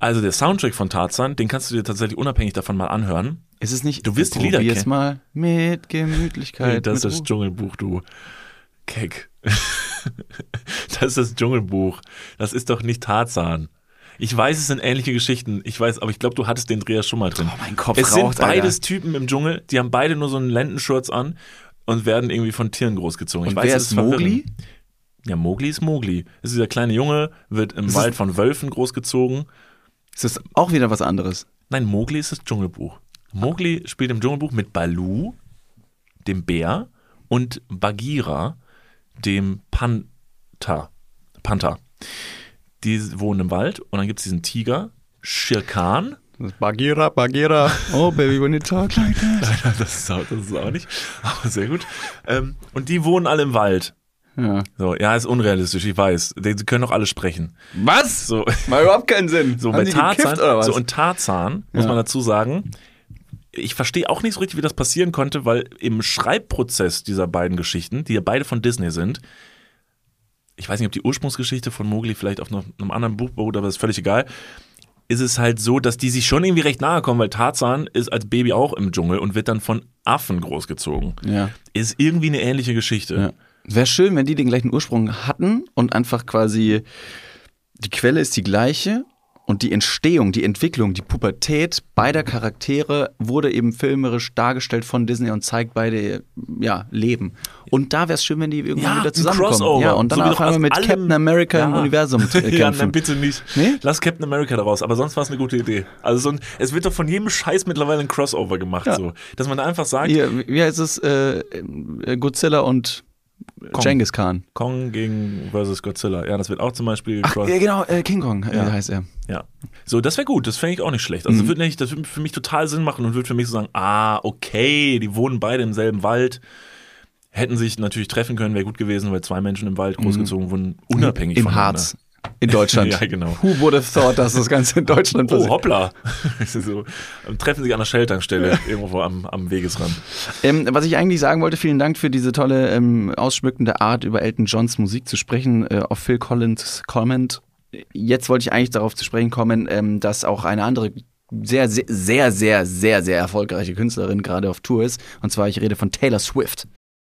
D: Also der Soundtrack von Tarzan, den kannst du dir tatsächlich unabhängig davon mal anhören.
C: Ist es nicht?
D: Du wirst die Lieder
C: Probier's
D: kennen.
C: mal mit Gemütlichkeit.
D: das ist
C: mit
D: das
C: Ruhe.
D: Dschungelbuch, du Keck. das ist das Dschungelbuch. Das ist doch nicht Tarzan. Ich weiß, es sind ähnliche Geschichten. Ich weiß, aber ich glaube, du hattest den Dreher schon mal drin.
C: Oh, mein Kopf
D: es sind
C: raucht,
D: beides
C: Alter.
D: Typen im Dschungel, die haben beide nur so einen Lendenschurz an und werden irgendwie von Tieren großgezogen.
C: Und
D: ich weiß,
C: wer
D: es
C: ist Mowgli?
D: verwirrend. Ja, Mowgli ist Mowgli. Das ist dieser kleine Junge, wird im
C: Ist
D: Wald von Wölfen großgezogen.
C: Ist das auch wieder was anderes?
D: Nein, Mowgli ist das Dschungelbuch. Mowgli spielt im Dschungelbuch mit Balu, dem Bär, und Bagheera, dem Panther. Panther. Die wohnen im Wald und dann gibt es diesen Tiger, Shere Khan.
C: Bagheera, Bagheera. Oh, baby, when you talk like that.
D: das, ist auch, das ist auch nicht, aber sehr gut. Ähm, und die wohnen alle im Wald.
C: Ja.
D: So, ja, ist unrealistisch, ich weiß. Die, die können doch alle sprechen.
C: Was?
D: So,
C: Mal überhaupt keinen Sinn.
D: So
C: Haben
D: bei Tarzan,
C: gekifft
D: so und Tarzan, muss
C: Ja.
D: man dazu sagen, ich verstehe auch nicht so richtig, wie das passieren konnte, weil im Schreibprozess dieser beiden Geschichten, die ja beide von Disney sind, ich weiß nicht, ob die Ursprungsgeschichte von Mowgli vielleicht auf einem anderen Buch beruht, aber ist völlig egal, ist es halt so, dass die sich schon irgendwie recht nahe kommen, weil Tarzan ist als Baby auch im Dschungel und wird dann von Affen großgezogen.
C: ja.
D: Ist irgendwie eine ähnliche Geschichte.
C: Ja. Wäre schön, wenn die den gleichen Ursprung hatten und einfach quasi die Quelle ist die gleiche und die Entstehung, die Entwicklung, die Pubertät beider Charaktere wurde eben filmerisch dargestellt von Disney und zeigt beide ja Leben. Und da wäre es schön, wenn die irgendwann
D: Ja,
C: wieder
D: ein
C: zusammenkommen.
D: Crossover.
C: Ja, und dann
D: So
C: einmal
D: aus
C: mit
D: allem-
C: Captain America im
D: Ja.
C: Universum äh, kämpfen.
D: Ja, nein, bitte nicht.
C: Nee?
D: Lass Captain America daraus. Aber sonst war es eine gute Idee. Also so ein, es wird doch von jedem Scheiß mittlerweile ein Crossover gemacht,
C: Ja.
D: so. Dass man einfach sagt,
C: Hier, wie wie heißt es? Äh, äh, Godzilla und
D: Kong.
C: Genghis Khan.
D: Kong gegen versus Godzilla. Ja, das wird auch zum Beispiel
C: Ach, ja, genau, äh, King Kong äh,
D: Ja.
C: heißt er.
D: Ja. So, das wäre gut. Das fände ich auch nicht schlecht. Also,
C: Mhm.
D: das, würde für mich total Sinn machen und würde für mich so sagen, ah, okay, die wohnen beide im selben Wald. Hätten sich natürlich treffen können, wäre gut gewesen, weil zwei Menschen im Wald großgezogen wurden, unabhängig
C: Im
D: voneinander.
C: Harz. In Deutschland.
D: Ja, genau.
C: Who would have thought, dass das Ganze in Deutschland
D: Oh,
C: passiert?
D: hoppla. so, treffen sich an der Shell-Tankstelle irgendwo am, am Wegesrand.
C: Ähm, was ich eigentlich sagen wollte, vielen Dank für diese tolle ähm, ausschmückende Art, über Elton Johns Musik zu sprechen, äh, auf Phil Collins Comment. Jetzt wollte ich eigentlich darauf zu sprechen kommen, ähm, dass auch eine andere sehr, sehr, sehr, sehr, sehr, sehr erfolgreiche Künstlerin gerade auf Tour ist. Und zwar, ich rede von Taylor Swift.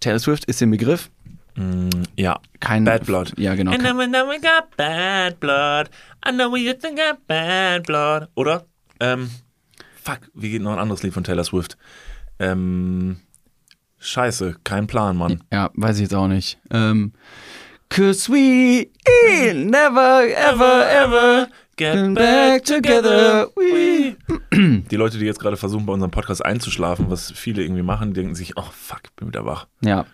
C: Taylor Swift ist im Begriff.
D: Mm, ja.
C: Kein
D: Bad Blood.
C: Ja, genau.
D: And then we know we got bad blood. I know we used to got bad blood. Oder? Ähm, fuck, wie geht noch ein anderes Lied von Taylor Swift? Ähm, scheiße, kein Plan, Mann.
C: ja, weiß ich jetzt auch nicht. Ähm, Cause we never, ever, ever get back together. We.
D: Die Leute, die jetzt gerade versuchen, bei unserem Podcast einzuschlafen, was viele irgendwie machen, denken sich, oh fuck, bin wieder wach.
C: Ja.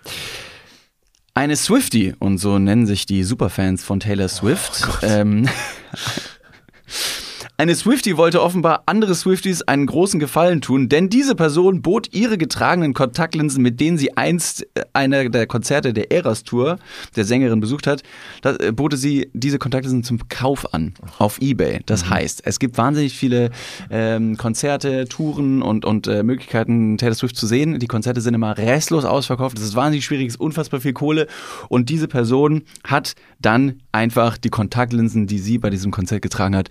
C: Eine Swiftie, und so nennen sich die Superfans von Taylor Swift. ähm, eine Swiftie wollte offenbar andere Swifties einen großen Gefallen tun, denn diese Person bot ihre getragenen Kontaktlinsen, mit denen sie einst äh, einer der Konzerte der Eras Tour der Sängerin besucht hat, da äh, bote sie diese Kontaktlinsen zum Kauf an auf Ebay. Das heißt, es gibt wahnsinnig viele ähm, Konzerte, Touren und, und äh, Möglichkeiten, Taylor Swift zu sehen. Die Konzerte sind immer restlos ausverkauft. Das ist wahnsinnig schwierig, es ist unfassbar viel Kohle. Und diese Person hat dann einfach die Kontaktlinsen, die sie bei diesem Konzert getragen hat,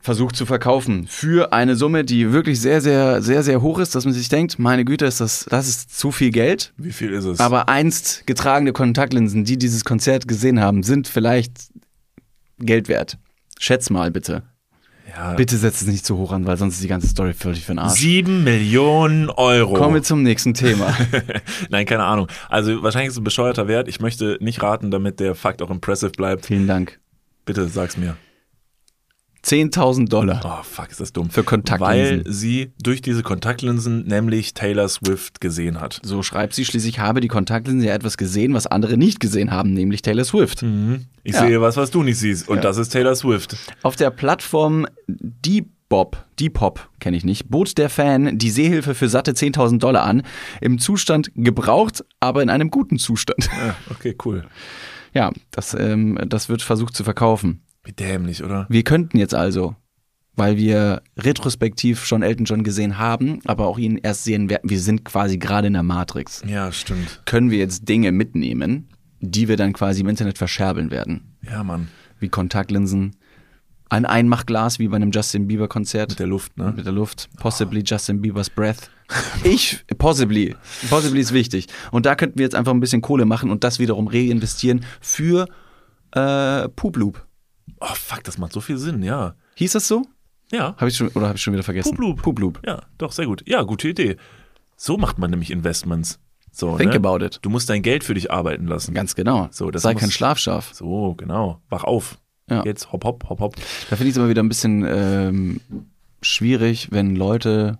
C: versucht zu verkaufen für eine Summe, die wirklich sehr, sehr, sehr, sehr hoch ist, dass man sich denkt, meine Güte, ist das, das ist zu viel Geld.
D: Wie viel ist es?
C: Aber einst getragene Kontaktlinsen, die dieses Konzert gesehen haben, sind vielleicht Geld wert. Schätz mal bitte.
D: ja,
C: Bitte setz es nicht zu hoch an, weil sonst ist die ganze Story völlig für den Arsch.
D: Sieben Millionen Euro.
C: Kommen wir zum nächsten Thema.
D: Nein, keine Ahnung. Also wahrscheinlich ist es ein bescheuerter Wert. Ich möchte nicht raten, damit der Fakt auch impressive bleibt.
C: Vielen Dank.
D: Bitte sag's mir.
C: 10.000 Dollar.
D: Oh, fuck, ist das dumm.
C: Für Kontaktlinsen.
D: Weil sie durch diese Kontaktlinsen nämlich Taylor Swift gesehen hat.
C: So schreibt sie schließlich, habe die Kontaktlinsen ja etwas gesehen, was andere nicht gesehen haben, nämlich Taylor Swift.
D: Ich
C: Ja.
D: sehe was, was du nicht siehst. Und
C: Ja.
D: das ist Taylor Swift.
C: Auf der Plattform Depop, Depop kenne ich nicht, bot der Fan die Sehhilfe für satte 10.000 Dollar an, im Zustand gebraucht, aber in einem guten Zustand.
D: Ja, okay, cool.
C: Ja, das, ähm, das wird versucht zu verkaufen.
D: Wie dämlich, oder?
C: Wir könnten jetzt also, weil wir retrospektiv schon Elton John gesehen haben, aber auch ihn erst sehen werden, wir sind quasi gerade in der Matrix,
D: Ja, stimmt.
C: können wir jetzt Dinge mitnehmen, die wir dann quasi im Internet verscherbeln werden.
D: Ja, Mann.
C: Wie Kontaktlinsen, ein Einmachglas wie bei einem Justin Bieber Konzert.
D: Mit der Luft, ne?
C: Mit der Luft. Possibly Justin Bieber's Breath. Ich, possibly. Possibly ist wichtig. Und da könnten wir jetzt einfach ein bisschen Kohle machen und das wiederum reinvestieren für äh, Pooploop.
D: Oh, fuck, das macht so viel Sinn, ja.
C: Hieß das so?
D: Ja.
C: Habe ich schon oder habe ich schon wieder vergessen?
D: Pooploop.
C: Pooploop.
D: Ja, doch, sehr gut. Ja, gute Idee. So macht man nämlich Investments. So,
C: Think
D: ne?
C: about it.
D: Du musst dein Geld für dich arbeiten lassen.
C: Ganz genau.
D: So, das
C: Sei
D: muss-
C: kein Schlafschaf.
D: So, genau. Wach auf.
C: Ja.
D: Jetzt hopp, hopp, hopp, hopp.
C: Da finde ich es immer wieder ein bisschen ähm, schwierig, wenn Leute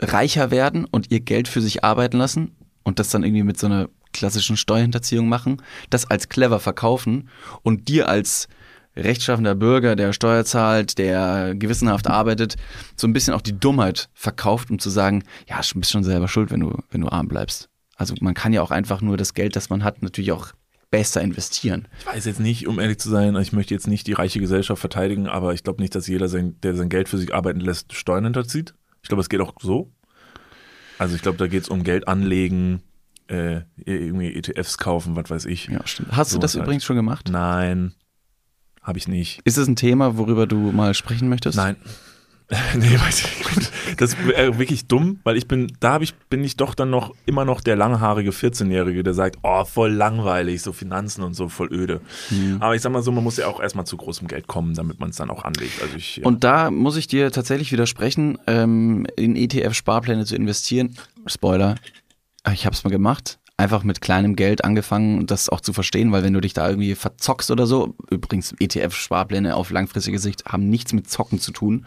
C: reicher werden und ihr Geld für sich arbeiten lassen und das dann irgendwie mit so einer klassischen Steuerhinterziehung machen, das als clever verkaufen und dir als rechtschaffender Bürger, der Steuer zahlt, der gewissenhaft arbeitet, so ein bisschen auch die Dummheit verkauft, um zu sagen, ja, du bist schon selber schuld, wenn du, wenn du arm bleibst. Also man kann ja auch einfach nur das Geld, das man hat, natürlich auch besser investieren.
D: Ich weiß jetzt nicht, um ehrlich zu sein, ich möchte jetzt nicht die reiche Gesellschaft verteidigen, aber ich glaube nicht, dass jeder, sein, der sein Geld für sich arbeiten lässt, Steuern hinterzieht. Ich glaube, es geht auch so. Also ich glaube, da geht es um Geld anlegen, äh, irgendwie ETFs kaufen, was weiß ich.
C: Ja, stimmt. Hast
D: So
C: du das
D: halt.
C: übrigens schon gemacht?
D: Nein, habe ich nicht.
C: Ist es ein Thema, worüber du mal sprechen möchtest?
D: Nein. nee, weiß ich nicht. Das wäre wirklich dumm, weil ich bin, da ich, bin ich doch dann noch immer noch der langhaarige 14-Jährige, der sagt, oh, voll langweilig, so Finanzen und so, voll öde.
C: Mhm.
D: Aber ich sag mal so, man muss ja auch erstmal zu großem Geld kommen, damit man es dann auch anlegt. Also ich, ja.
C: Und da muss ich dir tatsächlich widersprechen, ähm, in ETF-Sparpläne zu investieren. Spoiler, ich habe es mal gemacht. Einfach mit kleinem Geld angefangen, das auch zu verstehen, weil wenn du dich da irgendwie verzockst oder so, übrigens ETF-Sparpläne auf langfristige Sicht haben nichts mit Zocken zu tun.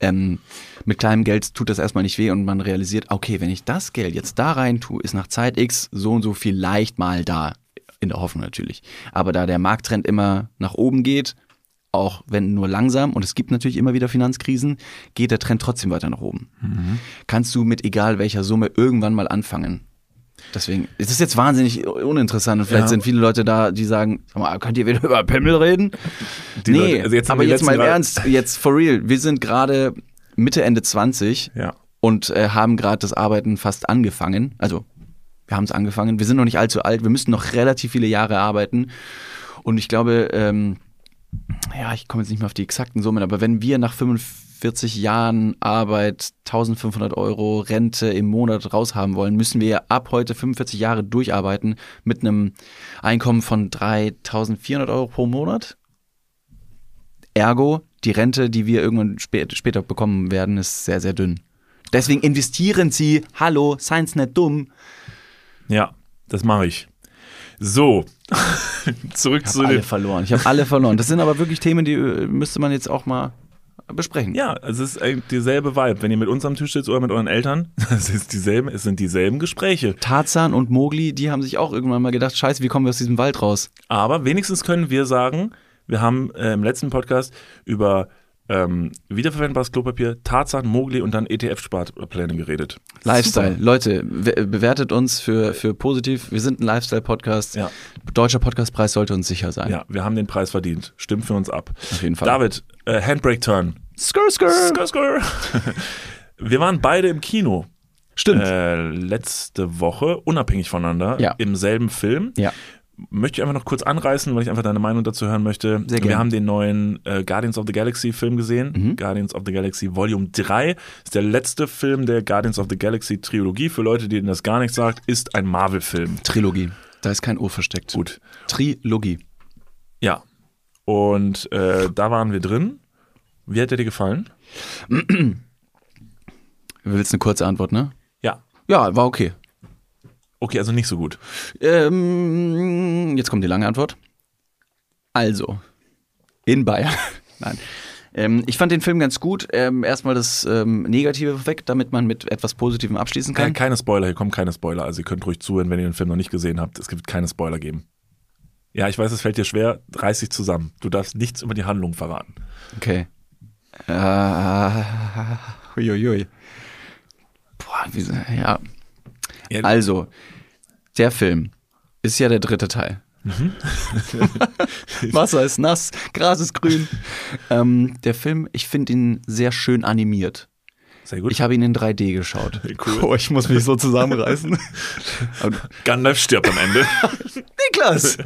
C: Ähm, mit kleinem Geld tut das erstmal nicht weh und man realisiert, okay, wenn ich das Geld jetzt da rein tue, ist nach Zeit X so und so vielleicht mal da. In der Hoffnung natürlich. Aber da der Markttrend immer nach oben geht, auch wenn nur langsam, und es gibt natürlich immer wieder Finanzkrisen, geht der Trend trotzdem weiter nach oben. Kannst du mit egal welcher Summe irgendwann mal anfangen. Deswegen ist es jetzt wahnsinnig uninteressant und vielleicht
D: Ja.
C: sind viele Leute da, die sagen, sag mal, könnt ihr wieder über Pimmel reden?
D: Die
C: nee,
D: Leute- also jetzt haben
C: aber
D: wir
C: jetzt mal im Ernst, jetzt for real, wir sind gerade Mitte, Ende 20
D: ja.
C: und äh, haben gerade das Arbeiten fast angefangen. Also wir haben es angefangen. Wir sind noch nicht allzu alt. Wir müssen noch relativ viele Jahre arbeiten. Und ich glaube, ähm, ja, ich komme jetzt nicht mehr auf die exakten Summen, aber wenn wir nach 45 Jahren Arbeit 1500 Euro Rente im Monat raushaben wollen, müssen wir ab heute 45 Jahre durcharbeiten mit einem Einkommen von 3400 Euro pro Monat. Ergo, die Rente, die wir irgendwann spät, später bekommen werden, ist sehr, sehr dünn. Deswegen investieren Sie, hallo, seien Sie nicht dumm.
D: Ja, das mache ich. So, zurück
C: Ich
D: zu
C: habe alle
D: den.
C: verloren. Ich habe alle verloren. Das sind aber wirklich Themen, die äh, müsste man jetzt auch mal besprechen.
D: Ja, es ist dieselbe Vibe. Wenn ihr mit uns am Tisch sitzt oder mit euren Eltern, es, ist dieselben, es sind dieselben Gespräche.
C: Tarzan und Mowgli, die haben sich auch irgendwann mal gedacht, scheiße, wie kommen wir aus diesem Wald raus?
D: Aber wenigstens können wir sagen, wir haben äh, im letzten Podcast über ähm, wiederverwendbares Klopapier, Tarzan, Mowgli und dann ETF-Sparpläne geredet.
C: Lifestyle. Leute, we- bewertet uns für, für positiv. Wir sind ein Lifestyle-Podcast.
D: Ja.
C: Deutscher Podcastpreis sollte uns sicher sein.
D: Ja, wir haben den Preis verdient. Stimmt für uns ab.
C: Auf jeden Fall.
D: David, äh, Handbrake Turn.
C: Skr, skr.
D: Skr, skr. Wir waren beide im Kino.
C: Stimmt.
D: Äh, letzte Woche, unabhängig voneinander,
C: Ja.
D: im selben Film.
C: ja.
D: Möchte ich einfach noch kurz anreißen, weil ich einfach deine Meinung dazu hören möchte.
C: Sehr
D: Wir
C: gerne.
D: haben den neuen äh, Guardians of the Galaxy Film gesehen.
C: Mhm.
D: Guardians of the Galaxy Volume 3 ist der letzte Film der Guardians of the Galaxy Trilogie. Für Leute, denen das gar nichts sagt, ist ein Marvel-Film.
C: Trilogie. Da ist kein O versteckt.
D: Gut.
C: Trilogie.
D: Ja. Und äh, da waren wir drin. Wie hat der dir gefallen?
C: Du willst eine kurze Antwort, ne?
D: Ja.
C: Ja, war okay.
D: Okay, also nicht so gut.
C: Ähm, jetzt kommt die lange Antwort. Also, in Bayern. Nein. Ähm, ich fand den Film ganz gut. Ähm, erstmal das ähm, Negative weg, damit man mit etwas Positivem abschließen
D: Keine,
C: kann.
D: keine Spoiler, hier kommen keine Spoiler. Also ihr könnt ruhig zuhören, wenn ihr den Film noch nicht gesehen habt. Es gibt keine Spoiler geben. Ja, ich weiß, es fällt dir schwer. Reiß dich zusammen. Du darfst nichts über die Handlung verraten.
C: Okay. Äh, uiuiui. Boah, wie, so- ja.
D: Ja,
C: Also, der Film ist ja der dritte Teil. Wasser ist nass, Gras ist grün. ähm, der Film, ich finde ihn sehr schön animiert.
D: Sehr gut.
C: Ich habe ihn in 3D geschaut.
D: Cool.
C: Oh, ich muss mich so zusammenreißen.
D: Gandalf stirbt am Ende.
C: Niklas!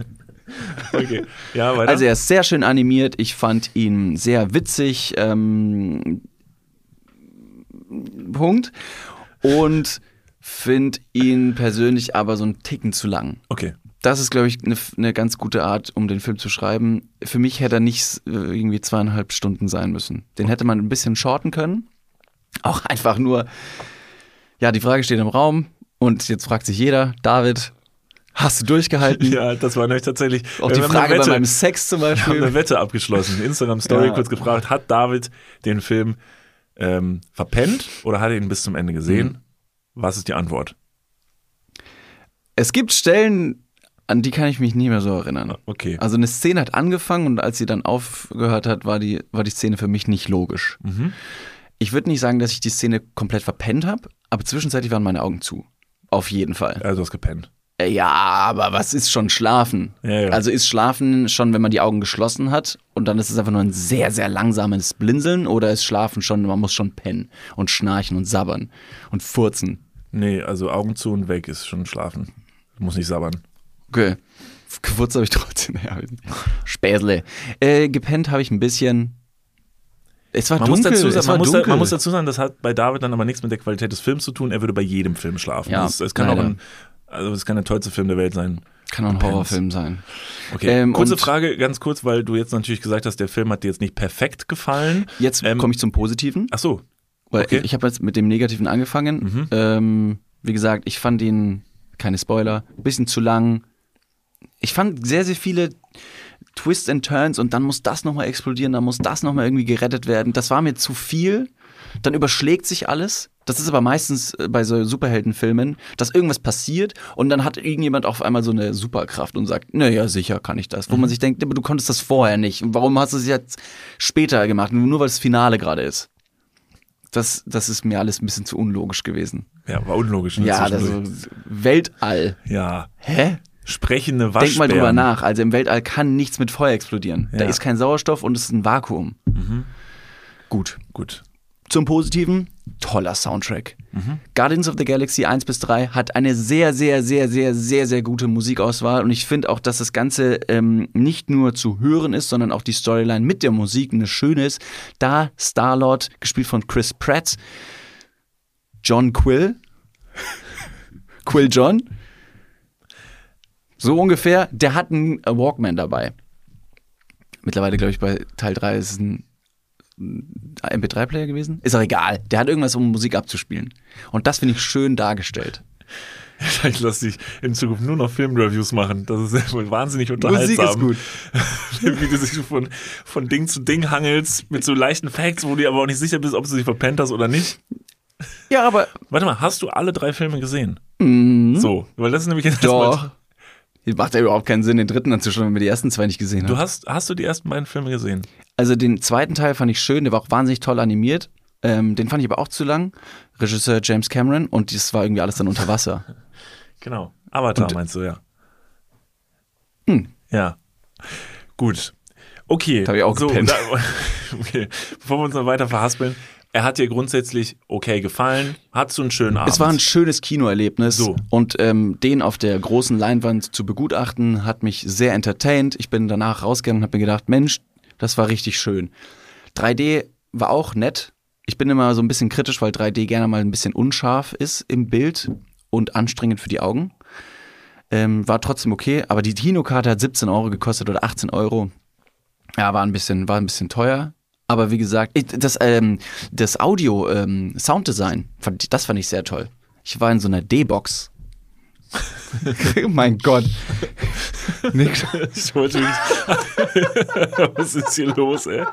D: okay. Ja, weiter.
C: Also er ist sehr schön animiert. Ich fand ihn sehr witzig. Ähm, Punkt. Und finde ihn persönlich aber so einen Ticken zu lang.
D: okay.
C: Das ist, glaube ich, eine eine ganz gute Art, um den Film zu schreiben. Für mich hätte er nicht äh, irgendwie zweieinhalb Stunden sein müssen. Den hätte man ein bisschen shorten können. Auch einfach nur, ja, die Frage steht im Raum und jetzt fragt sich jeder, David, Hast du durchgehalten?
D: Ja, das war nämlich tatsächlich.
C: Auch die Frage
D: eine
C: bei
D: Wette,
C: meinem Sex zum
D: wir haben
C: Beispiel.
D: eine Wette abgeschlossen. Instagram-Story
C: Ja.
D: kurz gefragt, hat David den Film ähm, verpennt oder hat er ihn bis zum Ende gesehen?
C: Mhm.
D: Was ist die Antwort?
C: Es gibt Stellen, an die kann ich mich nicht mehr so erinnern.
D: Okay.
C: Also eine Szene hat angefangen und als sie dann aufgehört hat, war die, war die Szene für mich nicht logisch.
D: Mhm.
C: Ich würde nicht sagen, dass ich die Szene komplett verpennt habe, aber zwischenzeitlich waren meine Augen zu. Auf jeden Fall.
D: Also du hast gepennt.
C: Äh, Ja, aber was ist schon Schlafen?
D: Ja, ja.
C: Also ist Schlafen schon, wenn man die Augen geschlossen hat und dann ist es einfach nur ein sehr, sehr langsames Blinzeln oder ist Schlafen schon, man muss schon pennen und schnarchen und sabbern und furzen?
D: Nee, also Augen zu und weg ist schon schlafen. Du musst nicht sabbern.
C: Okay. Gefurzt habe ich trotzdem. Ja. Äh, gepennt habe ich ein bisschen. Es war
D: Man, muss
C: dunkel.
D: dazu,
C: es
D: sagen,
C: war
D: man, muss da,
C: dunkel.
D: man muss dazu sagen, das hat bei David dann aber nichts mit der Qualität des Films zu tun. Er würde bei jedem Film schlafen.
C: Ja,
D: das, das kann auch
C: leider.
D: ein, also das kann der tollste Film der Welt sein.
C: Kann auch ein. Horrorfilm sein.
D: Okay,
C: Ähm,
D: kurze Frage, ganz kurz, weil du jetzt natürlich gesagt hast, der Film hat dir jetzt nicht perfekt gefallen.
C: Jetzt
D: Ähm,
C: komme ich zum Positiven.
D: Ach so,
C: Weil
D: Okay.
C: ich habe jetzt mit dem Negativen angefangen.
D: Mhm.
C: Ähm, wie gesagt, ich fand ihn, keine Spoiler, ein bisschen zu lang. Ich fand sehr, sehr viele Twists and Turns und dann muss das nochmal explodieren, dann muss das nochmal irgendwie gerettet werden. Das war mir zu viel. Dann überschlägt sich alles. Das ist aber meistens äh, bei so Superheldenfilmen, dass irgendwas passiert und dann hat irgendjemand auf einmal so eine Superkraft und sagt, naja, sicher kann ich das. Wo man sich denkt, aber du konntest das vorher nicht. Warum hast du es jetzt später gemacht? Nur weil das Finale gerade ist. Das, das ist mir alles ein bisschen zu unlogisch gewesen.
D: ja, war unlogisch. ne,
C: Ja,
D: zwischendurch.
C: also Weltall.
D: ja,
C: Hä?
D: sprechende
C: Denk
D: Waschbären.
C: mal drüber nach. Also im Weltall kann nichts mit Feuer explodieren. Da
D: Ja.
C: ist kein Sauerstoff und es ist ein Vakuum. Gut.
D: Gut.
C: Zum Positiven, toller Soundtrack.
D: Mhm.
C: Guardians of the Galaxy 1 bis 3 hat eine sehr, sehr, sehr, sehr, sehr, sehr gute Musikauswahl und ich finde auch, dass das Ganze ähm, nicht nur zu hören ist, sondern auch die Storyline mit der Musik eine schöne ist. Da Star-Lord, gespielt von Chris Pratt, John Quill, Quill John, so ungefähr, der hat einen Walkman dabei. Mittlerweile, glaube ich, bei Teil 3 ist es ein MP3-Player gewesen? Ist auch egal. Der hat irgendwas, um Musik abzuspielen. Und das finde ich schön dargestellt.
D: Ich lasse dich in Zukunft nur noch Filmreviews machen. Das ist wohl wahnsinnig unterhaltsam. Wie du dich von, von Ding zu Ding hangelst mit so leichten Facts, wo du aber auch nicht sicher bist, ob du sie verpennt hast oder nicht.
C: Ja, aber
D: Warte mal, hast du alle drei Filme gesehen?
C: Mhm.
D: So, weil das ist nämlich jetzt
C: doch. Macht ja überhaupt keinen Sinn, den dritten anzuschauen, wenn wir die ersten zwei nicht gesehen
D: Du
C: haben.
D: hast, hast du die ersten beiden Filme gesehen?
C: Also den zweiten Teil fand ich schön, der war auch wahnsinnig toll animiert. Ähm, den fand ich aber auch zu lang. Regisseur James Cameron und das war irgendwie alles dann unter Wasser.
D: Genau. Avatar
C: Und-
D: meinst du, ja.
C: Hm.
D: Ja. Gut. Okay.
C: Da hab ich auch
D: so,
C: gepennt.
D: da, okay. Bevor wir uns noch weiter verhaspeln, er hat dir grundsätzlich okay gefallen. Hattest du einen schönen Abend?
C: Es war ein schönes Kinoerlebnis
D: So.
C: und ähm, den auf der großen Leinwand zu begutachten, hat mich sehr entertained. Ich bin danach rausgegangen und habe mir gedacht, Mensch, das war richtig schön. 3D war auch nett. Ich bin immer so ein bisschen kritisch, weil 3D gerne mal ein bisschen unscharf ist im Bild und anstrengend für die Augen. Ähm, war trotzdem okay, aber die Kinokarte hat 17 Euro gekostet oder 18 Euro. Ja, war ein bisschen, war ein bisschen teuer. Aber wie gesagt, das, ähm, das Audio, ähm, Sounddesign, fand, ich- das fand ich sehr toll. Ich war in so einer D-Box. mein Gott. Nick.
D: Was ist hier los, ey?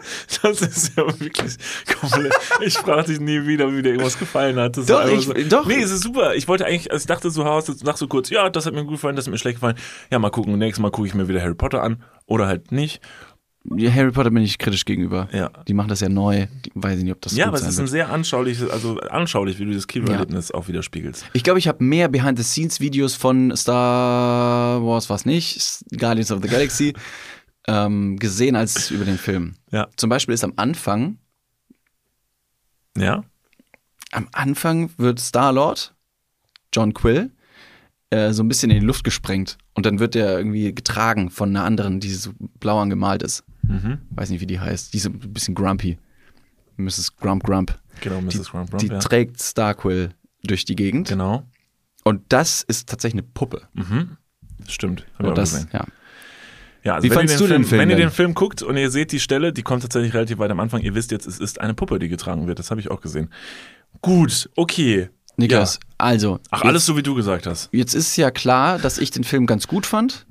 D: Das ist ja wirklich komplett. Ich frage dich nie wieder, wie dir irgendwas gefallen hat. Das
C: Doch, ich- doch.
D: Nee, es ist super. Ich wollte eigentlich, also ich dachte so, Haus, nach so kurz, ja, das hat mir gut gefallen, das hat mir schlecht gefallen. Ja, mal gucken. Nächstes Mal gucke ich mir wieder Harry Potter an. Oder halt nicht.
C: Ja, Harry Potter bin ich kritisch gegenüber.
D: Ja.
C: Die machen das ja neu. Weiß ich nicht, ob das
D: ja, aber es ist ein
C: wird.
D: sehr anschauliches, also anschaulich, wie du das Kinoerlebnis auch widerspiegelst.
C: Ich glaube, ich habe mehr Behind-the-Scenes-Videos von Star Wars, was nicht, Guardians of the Galaxy, ähm, gesehen als über den Film.
D: Ja.
C: Zum Beispiel ist am Anfang,
D: Ja?
C: am Anfang wird Star-Lord, John Quill, äh, so ein bisschen in die Luft gesprengt. Und dann wird er irgendwie getragen von einer anderen, die so blau angemalt ist.
D: Mhm.
C: Weiß nicht, wie die heißt. Die ist ein bisschen grumpy. Mrs. Grump Grump.
D: Genau, Mrs.
C: Die,
D: Grump Grump,
C: die
D: ja.
C: trägt Starquill durch die Gegend.
D: Genau.
C: Und das ist tatsächlich eine Puppe.
D: Mhm. Stimmt. Hab
C: Und das,
D: gesehen.
C: ja.
D: Ja, also
C: Wie
D: wenn ihr
C: du den Film
D: Wenn ihr den Film guckt und ihr seht die Stelle, die kommt tatsächlich relativ weit am Anfang, ihr wisst jetzt, es ist eine Puppe, die getragen wird. Das habe ich auch gesehen. Gut, okay.
C: Niklas, Also.
D: Ach, alles so wie du gesagt hast.
C: Jetzt ist ja klar, dass ich den Film ganz gut fand.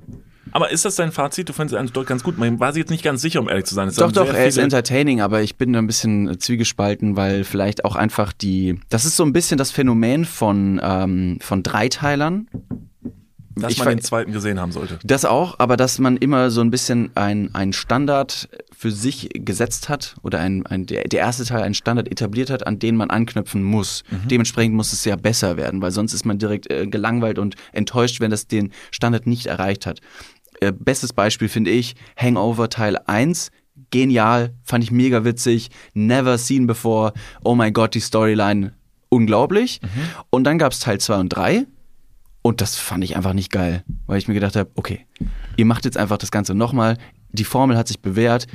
D: Aber ist das dein Fazit? Du fandest ihn dort ganz gut. Man war sich jetzt nicht ganz sicher, um ehrlich zu sein. Es
C: Doch, doch, er ist entertaining, aber ich bin da ein bisschen zwiegespalten, weil vielleicht auch einfach die. Das ist so ein bisschen das Phänomen von, ähm, von Dreiteilern.
D: Dass
C: ich
D: man den zweiten gesehen haben sollte.
C: Das auch, aber dass man immer so ein bisschen ein, ein Standard für sich gesetzt hat oder ein, ein, der, der erste Teil einen Standard etabliert hat, an den man anknüpfen muss. Dementsprechend muss es ja besser werden, weil sonst ist man direkt äh, gelangweilt und enttäuscht, wenn das den Standard nicht erreicht hat. Äh, bestes Beispiel finde ich Hangover Teil 1. Genial, fand ich mega witzig, never seen before. Oh mein Gott, die Storyline unglaublich. Und dann gab's Teil 2 und 3. Und das fand ich einfach nicht geil, weil ich mir gedacht habe, okay, ihr macht jetzt einfach das Ganze nochmal, die Formel hat sich bewährt,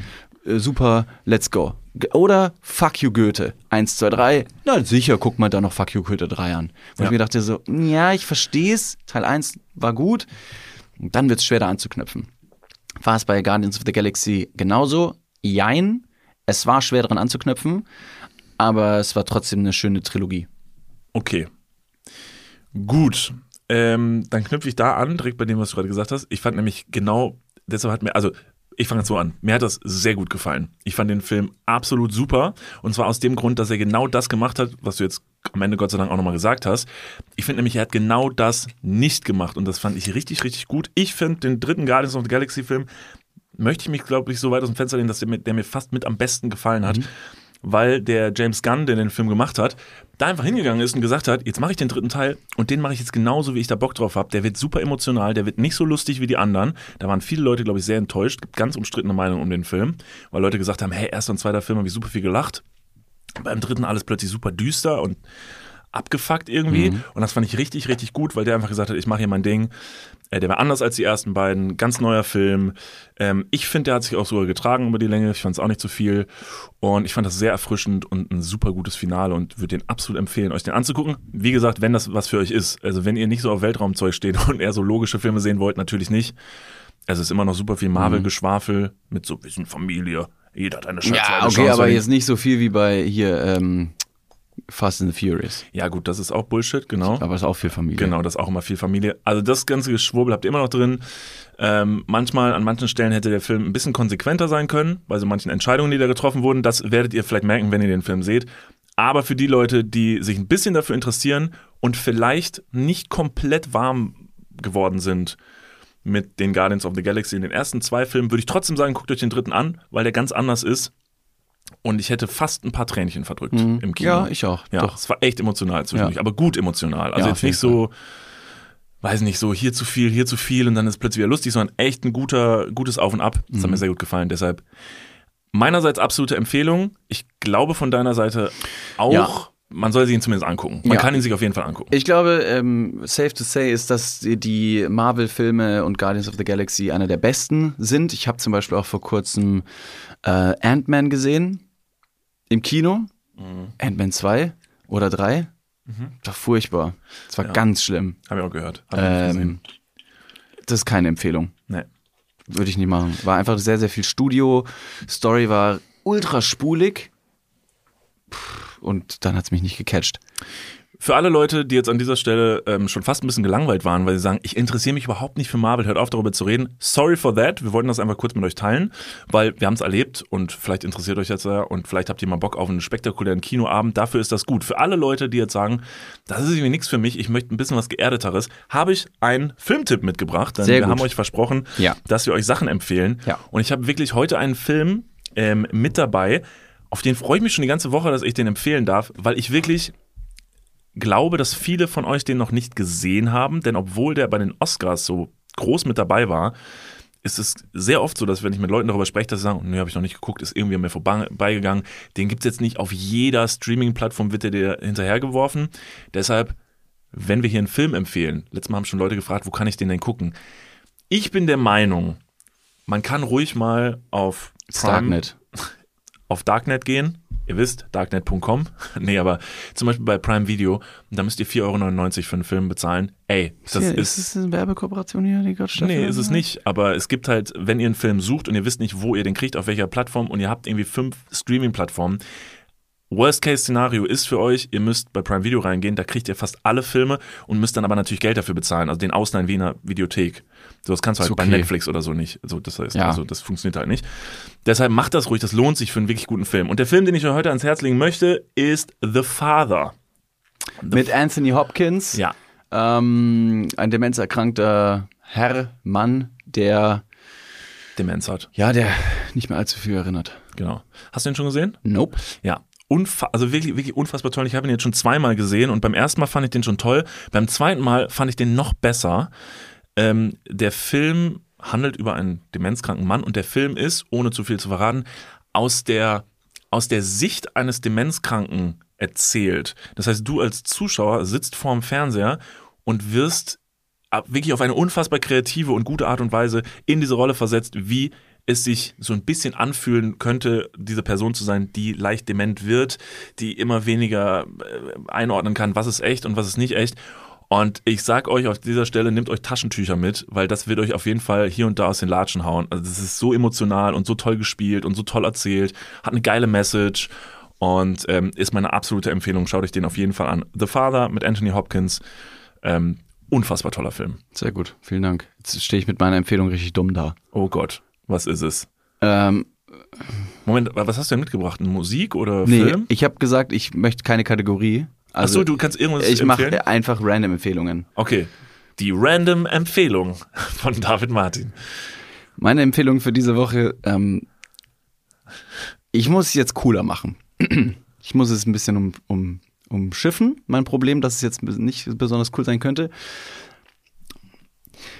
C: äh, super, let's go. Oder Fuck you Goethe, 1, 2, 3, na sicher, guck mal da noch Fuck you Goethe 3 an. Wo
D: Ja.
C: ich mir dachte so, ja, ich verstehe es, Teil 1 war gut, und dann wird es schwer da anzuknüpfen. War es bei Guardians of the Galaxy genauso? Jein, es war schwer daran anzuknüpfen, aber es war trotzdem eine schöne Trilogie.
D: Okay. Gut. Ähm, dann knüpfe ich da an, direkt bei dem, was du gerade gesagt hast. Ich fand nämlich genau, deshalb hat mir, also ich fange jetzt so an. Mir hat das sehr gut gefallen. Ich fand den Film absolut super. Und zwar aus dem Grund, dass er genau das gemacht hat, was du jetzt am Ende Gott sei Dank auch nochmal gesagt hast. Ich finde nämlich, er hat genau das nicht gemacht. Und das fand ich richtig, richtig gut. Ich finde den dritten Guardians of the Galaxy Film, möchte ich mich, glaube ich, so weit aus dem Fenster lehnen, dass der der mir fast mit am besten gefallen hat. Weil der James Gunn, der den Film gemacht hat, da einfach hingegangen ist und gesagt hat, jetzt mache ich den dritten Teil und den mache ich jetzt genauso, wie ich da Bock drauf habe. Der wird super emotional, der wird nicht so lustig wie die anderen. Da waren viele Leute, glaube ich, sehr enttäuscht. Gibt ganz umstrittene Meinungen um den Film, weil Leute gesagt haben, hey, erster und zweiter Film habe ich super viel gelacht. Beim dritten alles plötzlich super düster und abgefuckt irgendwie. Und das fand ich richtig, richtig gut, weil der einfach gesagt hat, ich mache hier mein Ding. Äh, der war anders als die ersten beiden, ganz neuer Film. Ähm, ich finde, der hat sich auch sogar getragen über die Länge. Ich fand es auch nicht zu viel. Und ich fand das sehr erfrischend und ein super gutes Finale und würde den absolut empfehlen, euch den anzugucken. Wie gesagt, wenn das was für euch ist. Also wenn ihr nicht so auf Weltraumzeug steht und eher so logische Filme sehen wollt, natürlich nicht. Es ist immer noch super viel Marvel-Geschwafel mit so, wir sind Familie. Jeder hat eine Chance.
C: Ja, okay, aber jetzt nicht so viel wie bei hier ähm, Fast and the Furious.
D: Ja gut, das ist auch Bullshit, genau.
C: Aber es ist auch viel Familie.
D: Genau, das ist auch immer viel Familie. Also das ganze Geschwurbel habt ihr immer noch drin. Ähm, manchmal, an manchen Stellen hätte der Film ein bisschen konsequenter sein können, bei so manchen Entscheidungen, die da getroffen wurden. Das werdet ihr vielleicht merken, wenn ihr den Film seht. Aber für die Leute, die sich ein bisschen dafür interessieren und vielleicht nicht komplett warm geworden sind mit den Guardians of the Galaxy in den ersten zwei Filmen, würde ich trotzdem sagen, guckt euch den dritten an, weil der ganz anders ist. Und ich hätte fast ein paar Tränchen verdrückt im Kino.
C: Ja, ich auch.
D: Ja,
C: Doch.
D: es war echt emotional zwischendurch,
C: Ja.
D: aber gut emotional. Also
C: Ja,
D: jetzt nicht so, weiß nicht, so hier zu viel, hier zu viel und dann ist es plötzlich wieder lustig, sondern echt ein guter, gutes Auf und Ab. Das
C: Mhm.
D: hat mir sehr gut gefallen. Deshalb meinerseits absolute Empfehlung. Ich glaube von deiner Seite auch.
C: Ja.
D: Man soll sich ihn zumindest angucken. Man
C: Ja.
D: kann ihn sich auf jeden Fall angucken.
C: Ich glaube, ähm, safe to say ist, dass die- die Marvel-Filme und Guardians of the Galaxy einer der besten sind. Ich habe zum Beispiel auch vor kurzem äh, Ant-Man gesehen im Kino.
D: Mhm.
C: Ant-Man 2 oder 3. Das war furchtbar. Das war
D: Ja.
C: ganz schlimm.
D: Habe ich auch gehört. Hab.
C: Ähm, das ist keine Empfehlung.
D: Nee.
C: Würde ich nicht machen. War einfach sehr, sehr viel Studio. Story war ultra spulig. Pff, Und dann hat es mich nicht gecatcht.
D: Für alle Leute, die jetzt an dieser Stelle ähm, schon fast ein bisschen gelangweilt waren, weil sie sagen, ich interessiere mich überhaupt nicht für Marvel, hört auf darüber zu reden. Sorry for that. Wir wollten das einfach kurz mit euch teilen, weil wir haben es erlebt und vielleicht interessiert euch jetzt ja und vielleicht habt ihr mal Bock auf einen spektakulären Kinoabend. Dafür ist das gut. Für alle Leute, die jetzt sagen, das ist irgendwie nichts für mich, ich möchte ein bisschen was Geerdeteres, habe ich einen Filmtipp mitgebracht. Denn
C: Sehr
D: wir
C: gut.
D: haben euch versprochen,
C: Ja.
D: dass wir euch Sachen empfehlen.
C: Ja.
D: Und ich habe wirklich heute einen Film ähm, mit dabei. Auf den freue ich mich schon die ganze Woche, dass ich den empfehlen darf, weil ich wirklich glaube, dass viele von euch den noch nicht gesehen haben, denn obwohl der bei den Oscars so groß mit dabei war, ist es sehr oft so, dass wenn ich mit Leuten darüber spreche, dass sie sagen, nee, habe ich noch nicht geguckt, ist irgendwie an mir vorbeigegangen. Den gibt es jetzt nicht auf jeder Streaming-Plattform, wird der dir hinterhergeworfen. Deshalb, wenn wir hier einen Film empfehlen, letztes Mal haben schon Leute gefragt, wo kann ich den denn gucken? Ich bin der Meinung, man kann ruhig mal auf Prime,
C: Darknet.
D: Auf Darknet gehen. Ihr wisst, darknet.com. nee, aber zum Beispiel bei Prime Video, da müsst ihr 4,99 Euro für einen Film bezahlen. Ey, das
C: ist,
D: ist.
C: ist es eine Werbekooperation hier, die gerade stattfindet?
D: Nee, ist es nicht. Aber es gibt halt, wenn ihr einen Film sucht und ihr wisst nicht, wo ihr den kriegt, auf welcher Plattform und ihr habt irgendwie fünf Streaming-Plattformen, Worst-Case-Szenario ist für euch, ihr müsst bei Prime Video reingehen, da kriegt ihr fast alle Filme und müsst dann aber natürlich Geld dafür bezahlen, also den Ausleihen wie in einer Videothek. So, das kannst du halt
C: Ist
D: bei
C: okay.
D: Netflix oder so nicht. Also das heißt,
C: Ja.
D: also das funktioniert halt nicht. Deshalb macht das ruhig, das lohnt sich für einen wirklich guten Film. Und der Film, den ich euch heute ans Herz legen möchte, ist The Father.
C: Mit Anthony Hopkins.
D: Ja.
C: Ähm, ein demenzerkrankter Herr, Mann, der,
D: Demenz hat.
C: ja, der nicht mehr allzu viel erinnert.
D: Genau. Hast du den schon gesehen?
C: Nope.
D: Ja. Unfa also wirklich, wirklich unfassbar toll. Ich habe ihn jetzt schon zweimal gesehen und beim ersten Mal fand ich den schon toll. Beim zweiten Mal fand ich den noch besser. Ähm, der Film handelt über einen demenzkranken Mann und der Film ist, ohne zu viel zu verraten, aus der, aus der Sicht eines Demenzkranken erzählt. Das heißt, du als Zuschauer sitzt vorm Fernseher und wirst wirklich auf eine unfassbar kreative und gute Art und Weise in diese Rolle versetzt, wie es sich so ein bisschen anfühlen könnte, diese Person zu sein, die leicht dement wird, die immer weniger äh, einordnen kann, was ist echt und was ist nicht echt. Und ich sag euch auf dieser Stelle, nehmt euch Taschentücher mit, weil das wird euch auf jeden Fall hier und da aus den Latschen hauen. Also das ist so emotional und so toll gespielt und so toll erzählt, hat eine geile Message und ähm, ist meine absolute Empfehlung. Schaut euch den auf jeden Fall an. The Father mit Anthony Hopkins. Ähm, unfassbar toller Film.
C: Sehr gut, vielen Dank. Jetzt stehe ich mit meiner Empfehlung richtig dumm da.
D: Oh Gott, was ist es?
C: Ähm,
D: Moment, was hast du denn mitgebracht? Musik oder
C: nee,
D: Film?
C: ich habe gesagt, ich möchte keine Kategorie. Also,
D: Achso, du kannst irgendwas
C: ich mache einfach random Empfehlungen.
D: Okay. Die Random Empfehlung von David Martin.
C: Meine Empfehlung für diese Woche, ähm, ich muss es jetzt cooler machen. Ich muss es ein bisschen um, um, umschiffen, mein Problem, dass es jetzt nicht besonders cool sein könnte.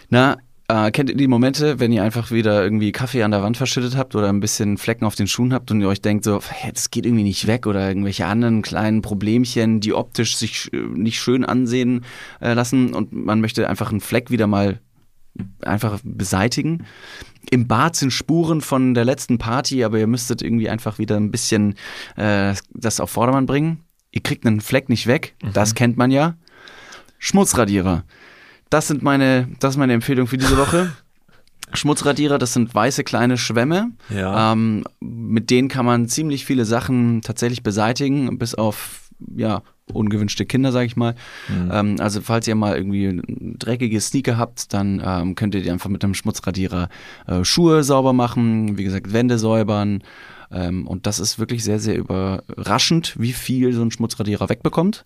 C: Na, äh, kennt ihr die Momente, wenn ihr einfach wieder irgendwie Kaffee an der Wand verschüttet habt oder ein bisschen Flecken auf den Schuhen habt und ihr euch denkt so, hey, das geht irgendwie nicht weg oder irgendwelche anderen kleinen Problemchen, die optisch sich nicht schön ansehen äh, lassen und man möchte einfach einen Fleck wieder mal einfach beseitigen. Im Bad sind Spuren von der letzten Party, aber ihr müsstet irgendwie einfach wieder ein bisschen äh, das auf Vordermann bringen. Ihr kriegt einen Fleck nicht weg, das kennt man ja. Schmutzradierer. Das sind meine, das ist meine Empfehlung für diese Woche. Schmutzradierer, das sind weiße kleine Schwämme.
D: Ja.
C: Ähm, mit denen kann man ziemlich viele Sachen tatsächlich beseitigen, bis auf ja, ungewünschte Kinder, sage ich mal. Ähm, also falls ihr mal irgendwie dreckige Sneaker habt, dann ähm, könnt ihr die einfach mit einem Schmutzradierer äh, Schuhe sauber machen, wie gesagt, Wände säubern. Ähm, und das ist wirklich sehr, sehr überraschend, wie viel so ein Schmutzradierer wegbekommt.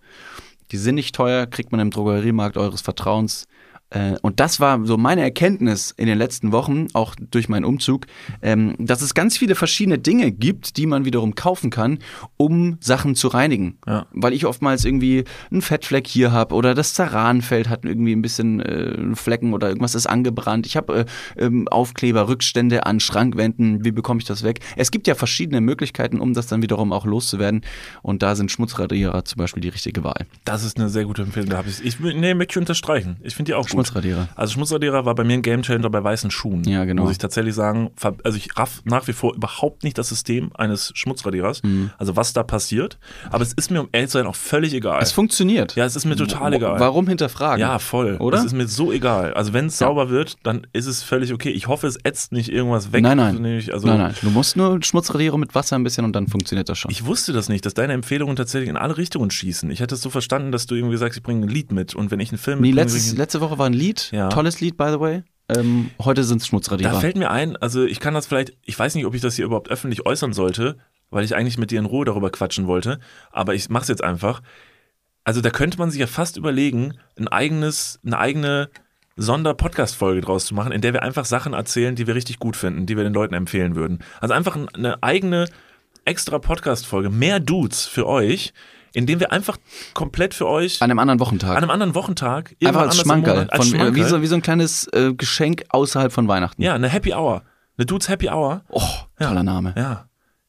C: Die sind nicht teuer, kriegt man im Drogeriemarkt eures Vertrauens. Äh, Und das war so meine Erkenntnis in den letzten Wochen, auch durch meinen Umzug, ähm, dass es ganz viele verschiedene Dinge gibt, die man wiederum kaufen kann, um Sachen zu reinigen.
D: Ja.
C: Weil ich oftmals irgendwie einen Fettfleck hier habe oder das Zaranfeld hat irgendwie ein bisschen äh, Flecken oder irgendwas ist angebrannt. Ich habe äh, ähm, Aufkleber, Rückstände an Schrankwänden. Wie bekomme ich das weg? Es gibt ja verschiedene Möglichkeiten, um das dann wiederum auch loszuwerden. Und da sind Schmutzradierer zum Beispiel die richtige Wahl.
D: Das ist eine sehr gute Empfehlung. Da ich, ich nee, möchte ich unterstreichen. Ich finde die auch gut.
C: Schmutzradierer.
D: Also Schmutzradierer war bei mir ein Gamechanger bei weißen Schuhen.
C: Ja, genau.
D: Muss ich tatsächlich sagen. Also ich raff nach wie vor überhaupt nicht das System eines Schmutzradierers.
C: Mhm.
D: Also was da passiert. Aber es ist mir, um ehrlich zu sein, auch völlig egal.
C: Es funktioniert.
D: ja, es ist mir total egal.
C: Warum hinterfragen?
D: Ja, voll.
C: Oder?
D: Es ist mir so egal. Also wenn es
C: Ja.
D: sauber wird, dann ist es völlig okay. Ich hoffe, es ätzt nicht irgendwas weg.
C: Nein, nein.
D: Also
C: nein, nein. Du musst nur Schmutzradierer mit Wasser ein bisschen und dann funktioniert das schon.
D: Ich wusste das nicht, dass deine Empfehlungen tatsächlich in alle Richtungen schießen. Ich hätte es so verstanden, dass du irgendwie sagst, ich bringe ein Lied mit und wenn ich einen Film
C: nee,
D: mitbringe,
C: letztes, letzte Woche war ein Lied.
D: Ja.
C: Tolles Lied, by the way. Ähm, heute sind es
D: Da
C: Schmutzradierer.
D: fällt mir ein, also ich kann das vielleicht, ich weiß nicht, ob ich das hier überhaupt öffentlich äußern sollte, weil ich eigentlich mit dir in Ruhe darüber quatschen wollte, aber ich mach's jetzt einfach. Also da könnte man sich ja fast überlegen, ein eigenes, eine eigene Sonder-Podcast-Folge draus zu machen, in der wir einfach Sachen erzählen, die wir richtig gut finden, die wir den Leuten empfehlen würden. Also einfach ein- eine eigene extra Podcast-Folge, mehr Dudes für euch, in dem wir einfach komplett für euch
C: An einem anderen Wochentag.
D: an einem anderen Wochentag,
C: Einfach als Schmankerl.
D: Monat, als
C: Von, äh, wie,
D: Schmankerl.
C: so, wie so ein kleines äh, Geschenk außerhalb von Weihnachten.
D: ja, eine Happy Hour. Eine Dudes Happy Hour.
C: Oh, toller Name.
D: Ja.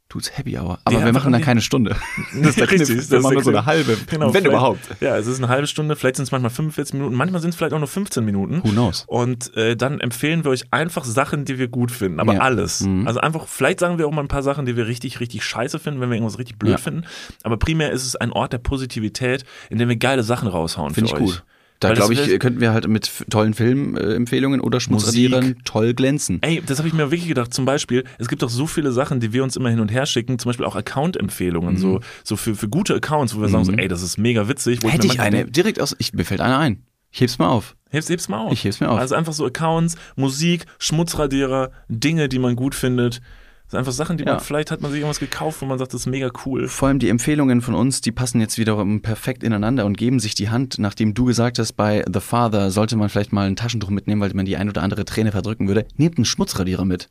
C: Tut's Happy Hour. Aber wir
D: einfach
C: machen dann keine Stunde. Das ist der
D: Richtig,
C: Kniff.
D: das
C: Wir machen nur so eine halbe.
D: Genau,
C: wenn überhaupt.
D: Ja, es ist eine halbe Stunde, vielleicht sind es manchmal 45 Minuten, manchmal sind es vielleicht auch nur 15 Minuten.
C: Who knows?
D: Und äh, dann empfehlen wir euch einfach Sachen, die wir gut finden, aber
C: Ja.
D: alles.
C: Mhm.
D: Also einfach, vielleicht sagen wir auch mal ein paar Sachen, die wir richtig, richtig scheiße finden, wenn wir irgendwas richtig blöd
C: Ja.
D: finden. Aber primär ist es ein Ort der Positivität, in dem wir geile Sachen raushauen
C: Finde
D: für
C: ich
D: euch.
C: gut. Da glaube ich,
D: wär-
C: könnten wir halt mit tollen Filmempfehlungen oder Schmutzradierern toll glänzen.
D: Ey, das habe ich mir wirklich gedacht. Zum Beispiel, es gibt doch so viele Sachen, die wir uns immer hin und her schicken. Zum Beispiel auch Account-Empfehlungen, so, so für, für gute Accounts, wo wir sagen so, ey, das ist mega witzig. Wo
C: Hätte ich
D: manchmal
C: eine, direkt aus, ich, mir fällt eine ein. Ich heb's mal auf.
D: Heb's, heb's mal auf.
C: Ich heb's mir auf.
D: Also einfach so Accounts, Musik, Schmutzradierer, Dinge, die man gut findet. Das sind einfach Sachen, die
C: Ja.
D: man, vielleicht hat man sich irgendwas gekauft, wo man sagt, das ist mega cool.
C: Vor allem die Empfehlungen von uns, die passen jetzt wiederum perfekt ineinander und geben sich die Hand, nachdem du gesagt hast, bei The Father sollte man vielleicht mal ein Taschentuch mitnehmen, weil man die ein oder andere Träne verdrücken würde. Nehmt einen Schmutzradierer mit.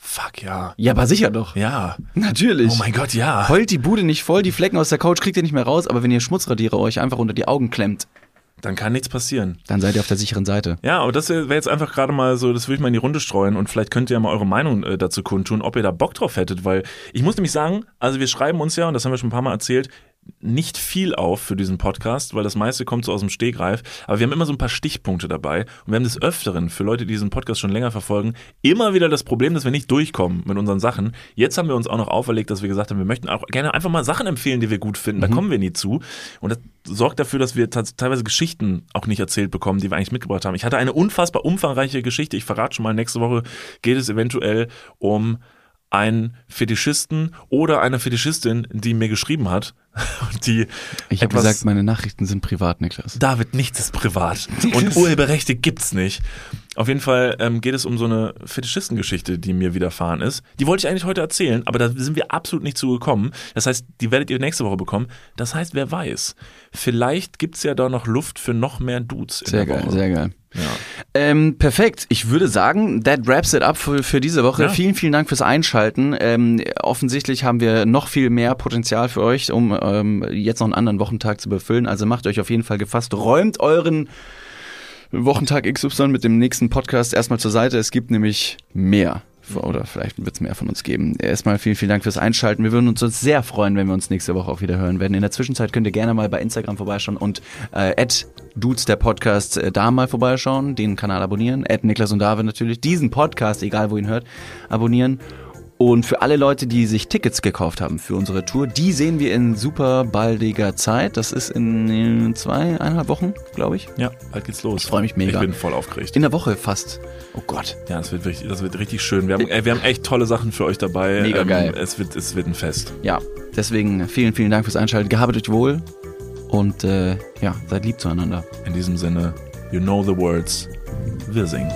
D: Fuck, ja.
C: Ja, aber sicher doch.
D: Ja.
C: Natürlich.
D: Oh mein Gott, ja.
C: Heult die Bude nicht voll, die Flecken aus der Couch kriegt ihr nicht mehr raus, aber wenn ihr Schmutzradierer euch einfach unter die Augen klemmt,
D: Dann kann nichts passieren.
C: dann seid ihr auf der sicheren Seite.
D: Ja, aber das wäre jetzt einfach gerade mal so, das würde ich mal in die Runde streuen und vielleicht könnt ihr ja mal eure Meinung äh, dazu kundtun, ob ihr da Bock drauf hättet, weil ich muss nämlich sagen, also wir schreiben uns ja, und das haben wir schon ein paar Mal erzählt, nicht viel auf für diesen Podcast, weil das meiste kommt so aus dem Stegreif, aber wir haben immer so ein paar Stichpunkte dabei. Und wir haben des Öfteren, für Leute, die diesen Podcast schon länger verfolgen, immer wieder das Problem, dass wir nicht durchkommen mit unseren Sachen. Jetzt haben wir uns auch noch auferlegt, dass wir gesagt haben, wir möchten auch gerne einfach mal Sachen empfehlen, die wir gut finden, da kommen wir nie zu. Und das sorgt dafür, dass wir teilweise Geschichten auch nicht erzählt bekommen, die wir eigentlich mitgebracht haben. Ich hatte eine unfassbar umfangreiche Geschichte, ich verrate schon mal, nächste Woche geht es eventuell um einen Fetischisten oder eine Fetischistin, die mir geschrieben hat, und die
C: Ich habe gesagt, meine Nachrichten sind privat, Niklas.
D: David, nichts ist privat. Und urheberrechte gibt's nicht. Auf jeden Fall ähm, geht es um so eine Fetischisten-Geschichte, die mir widerfahren ist. Die wollte ich eigentlich heute erzählen, aber da sind wir absolut nicht zu gekommen. Das heißt, die werdet ihr nächste Woche bekommen. Das heißt, wer weiß, vielleicht gibt's ja da noch Luft für noch mehr Dudes in
C: Sehr geil,
D: Woche.
C: sehr geil.
D: Ja.
C: Ähm, perfekt. Ich würde sagen, that wraps it up für, für diese Woche.
D: Ja.
C: Vielen, vielen Dank fürs Einschalten. Ähm, offensichtlich haben wir noch viel mehr Potenzial für euch, um ähm, jetzt noch einen anderen Wochentag zu befüllen. Also macht euch auf jeden Fall gefasst. Räumt euren Wochentag XY mit dem nächsten Podcast erstmal zur Seite. Es gibt nämlich mehr. Oder vielleicht wird es mehr von uns geben. Erstmal vielen, vielen Dank fürs Einschalten. Wir würden uns sehr freuen, wenn wir uns nächste Woche auch wieder hören werden. In der Zwischenzeit könnt ihr gerne mal bei Instagram vorbeischauen und äh, Dudes der Podcast äh, da mal vorbeischauen, den Kanal abonnieren. At Niklas und David natürlich. Diesen Podcast, egal wo ihr ihn hört, abonnieren. Und für alle Leute, die sich Tickets gekauft haben für unsere Tour, die sehen wir in super baldiger Zeit. Das ist in zwei, eineinhalb Wochen, glaube ich.
D: ja, bald geht's los.
C: Ich freu mich mega.
D: Ich bin voll aufgeregt.
C: In der Woche fast. Oh Gott.
D: Ja, das wird, richtig, das wird richtig schön. Wir haben, ey, wir haben echt tolle Sachen für euch dabei. Ähm,
C: Mega geil.
D: Es wird, es wird ein Fest.
C: Ja, deswegen vielen, vielen Dank fürs Einschalten. Gehabet euch wohl und äh, ja, seid lieb zueinander.
D: In diesem Sinne, you know the words. Wir singen.